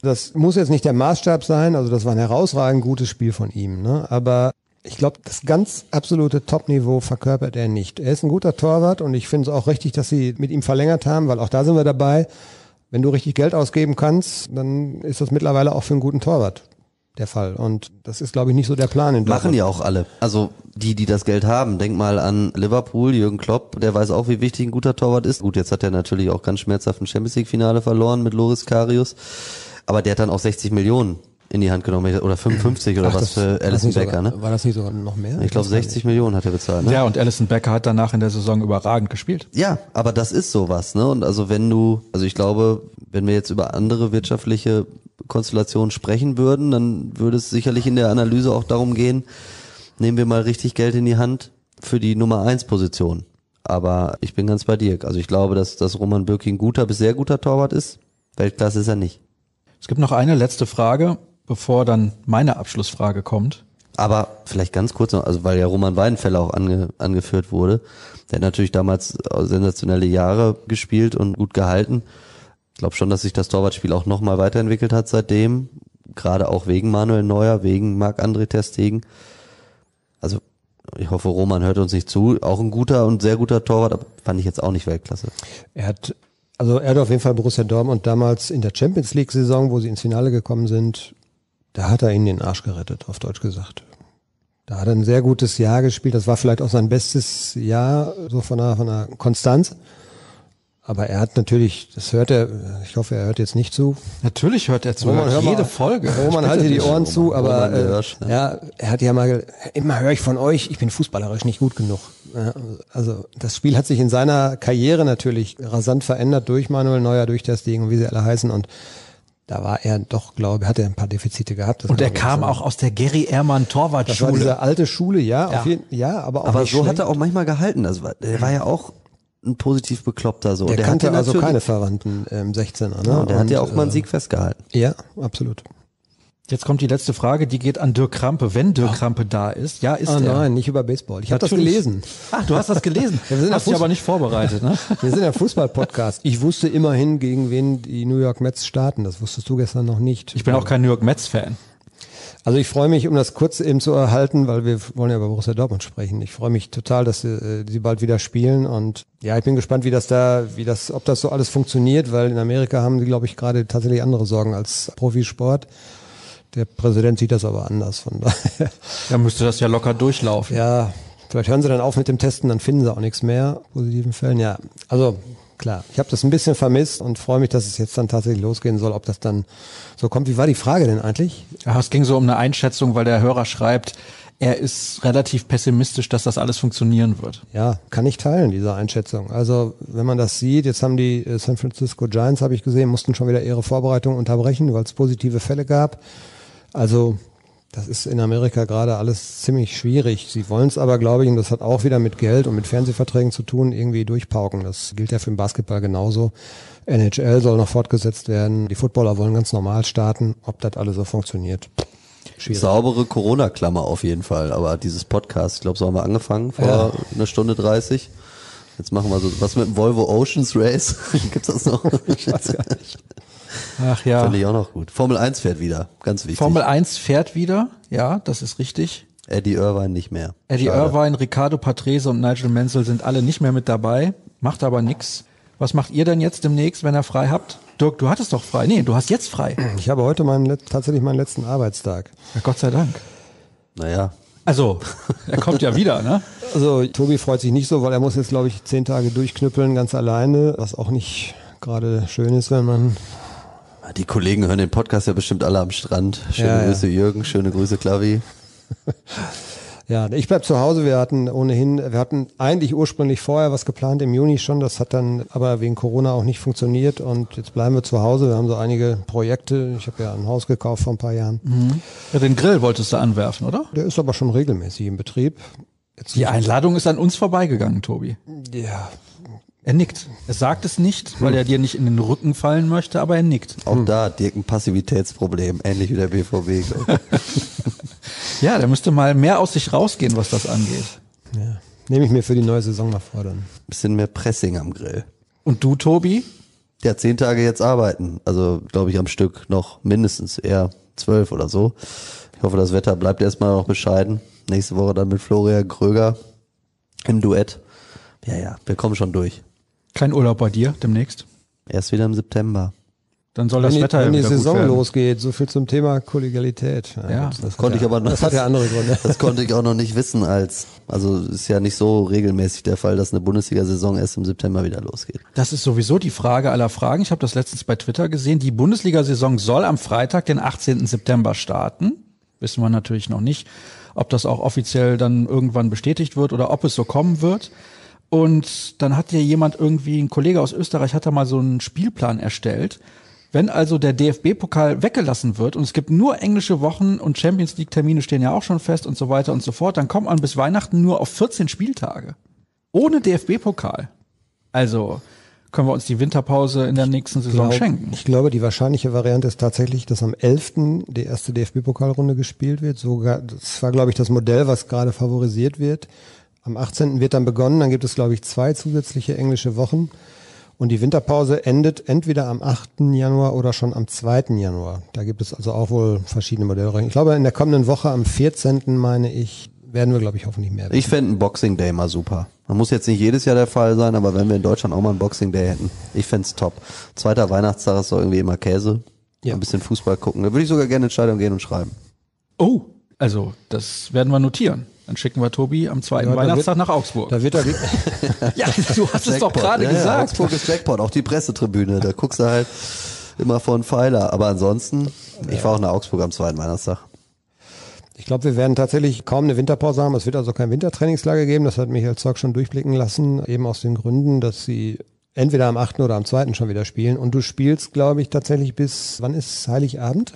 das muss jetzt nicht der Maßstab sein. Also das war ein herausragend gutes Spiel von ihm. Ne? Aber ich glaube, das ganz absolute Top-Niveau verkörpert er nicht. Er ist ein guter Torwart und ich finde es auch richtig, dass sie mit ihm verlängert haben, weil auch da sind wir dabei. Wenn du richtig Geld ausgeben kannst, dann ist das mittlerweile auch für einen guten Torwart der Fall. Und das ist, glaube ich, nicht so der Plan in Dortmund. Machen ja auch alle. Also die, die das Geld haben. Denk mal an Liverpool, Jürgen Klopp, der weiß auch, wie wichtig ein guter Torwart ist. Gut, jetzt hat er natürlich auch ganz schmerzhaft ein Champions League Finale verloren mit Loris Karius. Aber der hat dann auch 60 Millionen in die Hand genommen oder 55 oder Ach, was das- für Alison Becker, sogar, ne? War das nicht sogar noch mehr? Ich glaube weiß gar 60 Millionen hat er bezahlt, ne? Ja, und Alison Becker hat danach in der Saison überragend gespielt. Ja, aber das ist sowas, ne? Und also wenn du, also ich glaube, wenn wir jetzt über andere wirtschaftliche Konstellationen sprechen würden, dann würde es sicherlich in der Analyse auch darum gehen, nehmen wir mal richtig Geld in die Hand für die Nummer eins Position. Aber ich bin ganz bei dir. Also ich glaube, dass, dass Roman Bürki ein guter bis sehr guter Torwart ist. Weltklasse ist er nicht. Es gibt noch eine letzte Frage, bevor dann meine Abschlussfrage kommt. Aber vielleicht ganz kurz noch, also weil ja Roman Weidenfeller auch ange, angeführt wurde, der hat natürlich damals sensationelle Jahre gespielt und gut gehalten. Ich glaube schon, dass sich das Torwartspiel auch nochmal weiterentwickelt hat seitdem, gerade auch wegen Manuel Neuer, wegen Marc-André Ter Stegen. Also ich hoffe, Roman hört uns nicht zu. Auch ein guter und sehr guter Torwart, aber fand ich jetzt auch nicht Weltklasse. Er hat, also er hat auf jeden Fall Borussia Dortmund damals in der Champions League Saison, wo sie ins Finale gekommen sind, da hat er ihnen den Arsch gerettet, auf Deutsch gesagt. Da hat er ein sehr gutes Jahr gespielt. Das war vielleicht auch sein bestes Jahr, so von der, von der Konstanz. Aber er hat natürlich, das hört er, ich hoffe, er hört jetzt nicht zu. Natürlich hört er zu. Roman, hör mal- jede Folge. Roman, halte die Ohren zu, aber Roman, äh, hörst, ne? ja, er hat ja mal, immer höre ich von euch, ich bin fußballerisch nicht gut genug. Also das Spiel hat sich in seiner Karriere natürlich rasant verändert durch Manuel Neuer, durch das Ding und wie sie alle heißen und da war er doch, glaube ich, hat er ein paar Defizite gehabt. das Und er kam sagen. auch aus der Gary Ehrmann Das war Torwartschule. diese alte Schule, ja, Ja. auf jeden, ja, aber auch Aber nicht so hat schlecht. er auch manchmal gehalten. Also der war ja auch ein positiv bekloppter so. Der, Und kannte hatte also keine Verwandten im 16er. Ne? Ja, und der hat ja auch mal einen äh, Sieg festgehalten. Ja, absolut. Jetzt kommt die letzte Frage, die geht an Dirk Krampe, wenn Dirk Krampe da ist. Ja, ist Ah er. nein, nicht über Baseball. Ich habe das gelesen. Ach, du hast das gelesen. Ja, wir sind hast ja dich aber nicht vorbereitet, ne? Wir sind ein Fußball-Podcast. Ich wusste immerhin, gegen wen die New York Mets starten. Das wusstest du gestern noch nicht. Ich bin auch kein New York Mets-Fan. Also ich freue mich, um das kurz eben zu erhalten, weil wir wollen ja über Borussia Dortmund sprechen. Ich freue mich total, dass sie, äh, sie bald wieder spielen und ja, ich bin gespannt, wie das da, wie das, ob das so alles funktioniert, weil in Amerika haben sie, glaube ich, gerade tatsächlich andere Sorgen als Profisport. Der Präsident sieht das aber anders, von daher. Da müsste das ja locker durchlaufen. Ja, vielleicht hören sie dann auf mit dem Testen, dann finden sie auch nichts mehr, positiven Fällen. Ja, also klar, ich habe das ein bisschen vermisst und freue mich, dass es jetzt dann tatsächlich losgehen soll, ob das dann so kommt. Wie war die Frage denn eigentlich? Ja, es ging so um eine Einschätzung, weil der Hörer schreibt, er ist relativ pessimistisch, dass das alles funktionieren wird. Ja, kann ich teilen, diese Einschätzung. Also, wenn man das sieht, jetzt haben die äh, San Francisco Giants, habe ich gesehen, mussten schon wieder ihre Vorbereitung unterbrechen, weil es positive Fälle gab. Also, das ist in Amerika gerade alles ziemlich schwierig. Sie wollen es aber, glaube ich, und das hat auch wieder mit Geld und mit Fernsehverträgen zu tun, irgendwie durchpauken. Das gilt ja für den Basketball genauso. NHL soll noch fortgesetzt werden. Die Footballer wollen ganz normal starten. Ob das alles so funktioniert, schwierig. Saubere Corona-Klammer auf jeden Fall. Aber dieses Podcast, ich glaube, so haben wir angefangen vor Ja. einer Stunde 30. Jetzt machen wir so was mit dem Volvo Oceans Race. Gibt's das noch? Ach ja. Finde ich auch noch gut. Formel 1 fährt wieder. Ganz wichtig. Formel 1 fährt wieder. Ja, das ist richtig. Eddie Irvine nicht mehr. Eddie Schade. Irvine, Ricardo Patrese und Nigel Mansell sind alle nicht mehr mit dabei. Macht aber nix. Was macht ihr denn jetzt demnächst, wenn ihr frei habt? Dirk, du hattest doch frei. Nee, du hast jetzt frei. Ich habe heute meinen, tatsächlich meinen letzten Arbeitstag. Ja, Gott sei Dank. Naja, Also, er kommt ja wieder, ne? Also Tobi freut sich nicht so, weil er muss jetzt, glaube ich, zehn Tage durchknüppeln, ganz alleine, was auch nicht gerade schön ist, wenn man Die Kollegen hören den Podcast ja bestimmt alle am Strand. Schöne Ja, ja. Grüße Jürgen, schöne Grüße Klavi. Ja, ich bleib zu Hause. Wir hatten ohnehin, wir hatten eigentlich ursprünglich vorher was geplant im Juni schon. Das hat dann aber wegen Corona auch nicht funktioniert und jetzt bleiben wir zu Hause. Wir haben so einige Projekte. Ich habe ja ein Haus gekauft vor ein paar Jahren. Ja, den Grill wolltest du anwerfen, oder? Der ist aber schon regelmäßig im Betrieb. Jetzt Die Einladung ist an uns vorbeigegangen, Tobi. ja, Er nickt. Er sagt es nicht, weil er dir nicht in den Rücken fallen möchte, aber er nickt. Auch da Dirk ein Passivitätsproblem, ähnlich wie der BVB. Ja, der müsste mal mehr aus sich rausgehen, was das angeht. ja. nehme ich mir für die neue Saison mal vor dann. Bisschen mehr Pressing am Grill. Und du, Tobi? Ja, zehn Tage jetzt arbeiten. Also, glaube ich, am Stück noch mindestens eher zwölf oder so. Ich hoffe, das Wetter bleibt erstmal noch bescheiden. Nächste Woche dann mit Florian Kröger im Duett. Ja, ja, wir kommen schon durch. Kein Urlaub bei dir demnächst? Erst wieder im September. Dann soll Wenn das die, Wetter ja wenn die Saison losgeht, so viel zum Thema Kollegialität. Ja, gut, Das konnte hat ich aber noch. Das hat ja andere Gründe. Das konnte ich auch noch nicht wissen als, also ist ja nicht so regelmäßig der Fall, dass eine Bundesliga-Saison erst im September wieder losgeht. Das ist sowieso die Frage aller Fragen. Ich habe das letztens bei Twitter gesehen. Die Bundesliga-Saison soll am Freitag, den 18. September starten. Wissen wir natürlich noch nicht, ob das auch offiziell dann irgendwann bestätigt wird oder ob es so kommen wird. Und dann hat hier jemand irgendwie, ein Kollege aus Österreich hat da mal so einen Spielplan erstellt. Wenn also der DFB-Pokal weggelassen wird und es gibt nur englische Wochen und Champions League-Termine stehen ja auch schon fest und so weiter und so fort, dann kommt man bis Weihnachten nur auf 14 Spieltage. Ohne DFB-Pokal. Also können wir uns die Winterpause in der nächsten Saison glaub- schenken. Ich glaube, die wahrscheinliche Variante ist tatsächlich, dass am 11. die erste DFB-Pokalrunde gespielt wird. Sogar, das war, glaube ich, das Modell, was gerade favorisiert wird. Am 18. wird dann begonnen, dann gibt es, glaube ich, zwei zusätzliche englische Wochen. Und die Winterpause endet entweder am 8. Januar oder schon am 2. Januar. Da gibt es also auch wohl verschiedene Modelle. Ich glaube, in der kommenden Woche am 14. meine ich, werden wir, glaube ich, hoffentlich mehr. Ich fände einen Boxing Day mal super. Man muss jetzt nicht jedes Jahr der Fall sein, aber wenn wir in Deutschland auch mal einen Boxing Day hätten, ich fände es top. Zweiter Weihnachtstag ist doch irgendwie immer Käse. Ja. Ein bisschen Fußball gucken. Da würde ich sogar gerne ins Stadion gehen und schreiben. Oh, also das werden wir notieren. Dann schicken wir Tobi am zweiten Ja, Weihnachtstag wird- nach Augsburg. Da wird er, ja, du hast es doch gerade Ja, Ja, gesagt. Augsburg ist Jackpot, auch die Pressetribüne. Da guckst du halt immer vor einen Pfeiler. Aber ansonsten, ich fahre auch nach Augsburg am zweiten Weihnachtstag. Ich glaube, wir werden tatsächlich kaum eine Winterpause haben. Es wird also kein Wintertrainingslager geben. Das hat Michael Zorc schon durchblicken lassen, eben aus den Gründen, dass sie entweder am 8. oder am 2. schon wieder spielen. Und du spielst, glaube ich, tatsächlich bis, wann ist Heiligabend?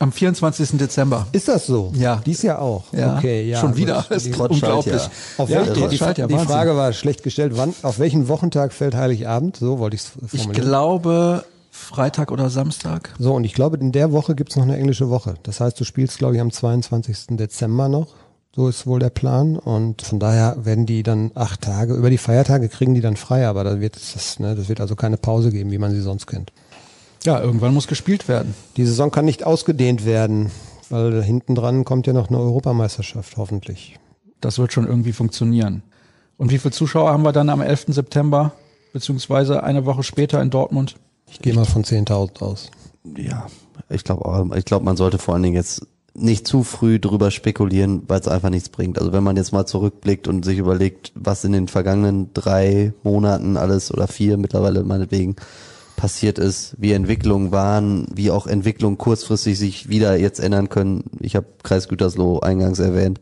Am 24. Dezember. Ist das so? Ja. Dies Jahr auch. Ja, Okay, ja. schon gut. wieder. Das ist unglaublich. Schaltjahr. Auf ja, welche, die, die, die. Frage war schlecht gestellt. Wann, auf welchen Wochentag fällt Heiligabend? So wollte ich es Ich formulieren. glaube Freitag oder Samstag. So, und ich glaube, in der Woche gibt's noch eine englische Woche. Das heißt, du spielst, glaube ich, am 22. Dezember noch. So ist wohl der Plan. Und von daher werden die dann acht Tage, über die Feiertage kriegen die dann frei, aber da wird es das, ne, das wird also keine Pause geben, wie man sie sonst kennt. Ja, irgendwann muss gespielt werden. Die Saison kann nicht ausgedehnt werden, weil hinten dran kommt ja noch eine Europameisterschaft, hoffentlich. Das wird schon irgendwie funktionieren. Und wie viele Zuschauer haben wir dann am 11. September, beziehungsweise eine Woche später in Dortmund? Ich gehe mal von 10.000 aus. Ja, ich glaube, ich glaube, man sollte vor allen Dingen jetzt nicht zu früh drüber spekulieren, weil es einfach nichts bringt. Also wenn man jetzt mal zurückblickt und sich überlegt, was in den vergangenen drei Monaten alles oder vier mittlerweile meinetwegen passiert ist, wie Entwicklungen waren, wie auch Entwicklungen kurzfristig sich wieder jetzt ändern können. Ich habe Kreis Gütersloh eingangs erwähnt.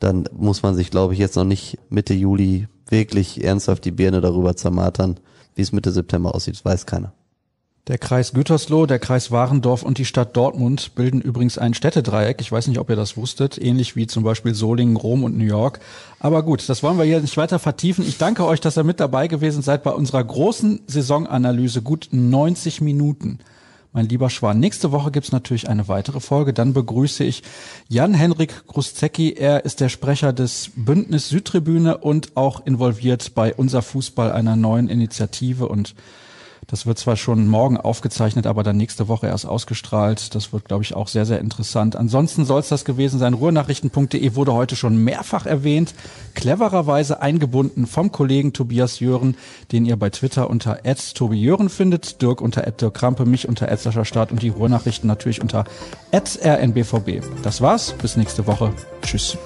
Dann muss man sich, glaube ich, jetzt noch nicht Mitte Juli wirklich ernsthaft die Birne darüber zermatern, wie es Mitte September aussieht. Das weiß keiner. Der Kreis Gütersloh, der Kreis Warendorf und die Stadt Dortmund bilden übrigens ein Städtedreieck. Ich weiß nicht, ob ihr das wusstet, ähnlich wie zum Beispiel Solingen, Rom und New York. Aber gut, das wollen wir hier nicht weiter vertiefen. Ich danke euch, dass ihr mit dabei gewesen seid bei unserer großen Saisonanalyse. Gut 90 Minuten. Mein lieber Schwan, nächste Woche gibt's natürlich eine weitere Folge. Dann begrüße ich Jan-Henrik Gruszecki. Er ist der Sprecher des Bündnis Südtribüne und auch involviert bei Unser Fußball, einer neuen Initiative. Und das wird zwar schon morgen aufgezeichnet, aber dann nächste Woche erst ausgestrahlt. Das wird, glaube ich, auch sehr, sehr interessant. Ansonsten soll es das gewesen sein. Ruhrnachrichten.de wurde heute schon mehrfach erwähnt. Clevererweise eingebunden vom Kollegen Tobias Jören, den ihr bei Twitter unter Jören findet, Dirk unter Dirk Krampe, mich unter Start und die Ruhrnachrichten natürlich unter rnbvb. Das war's. Bis nächste Woche. Tschüss.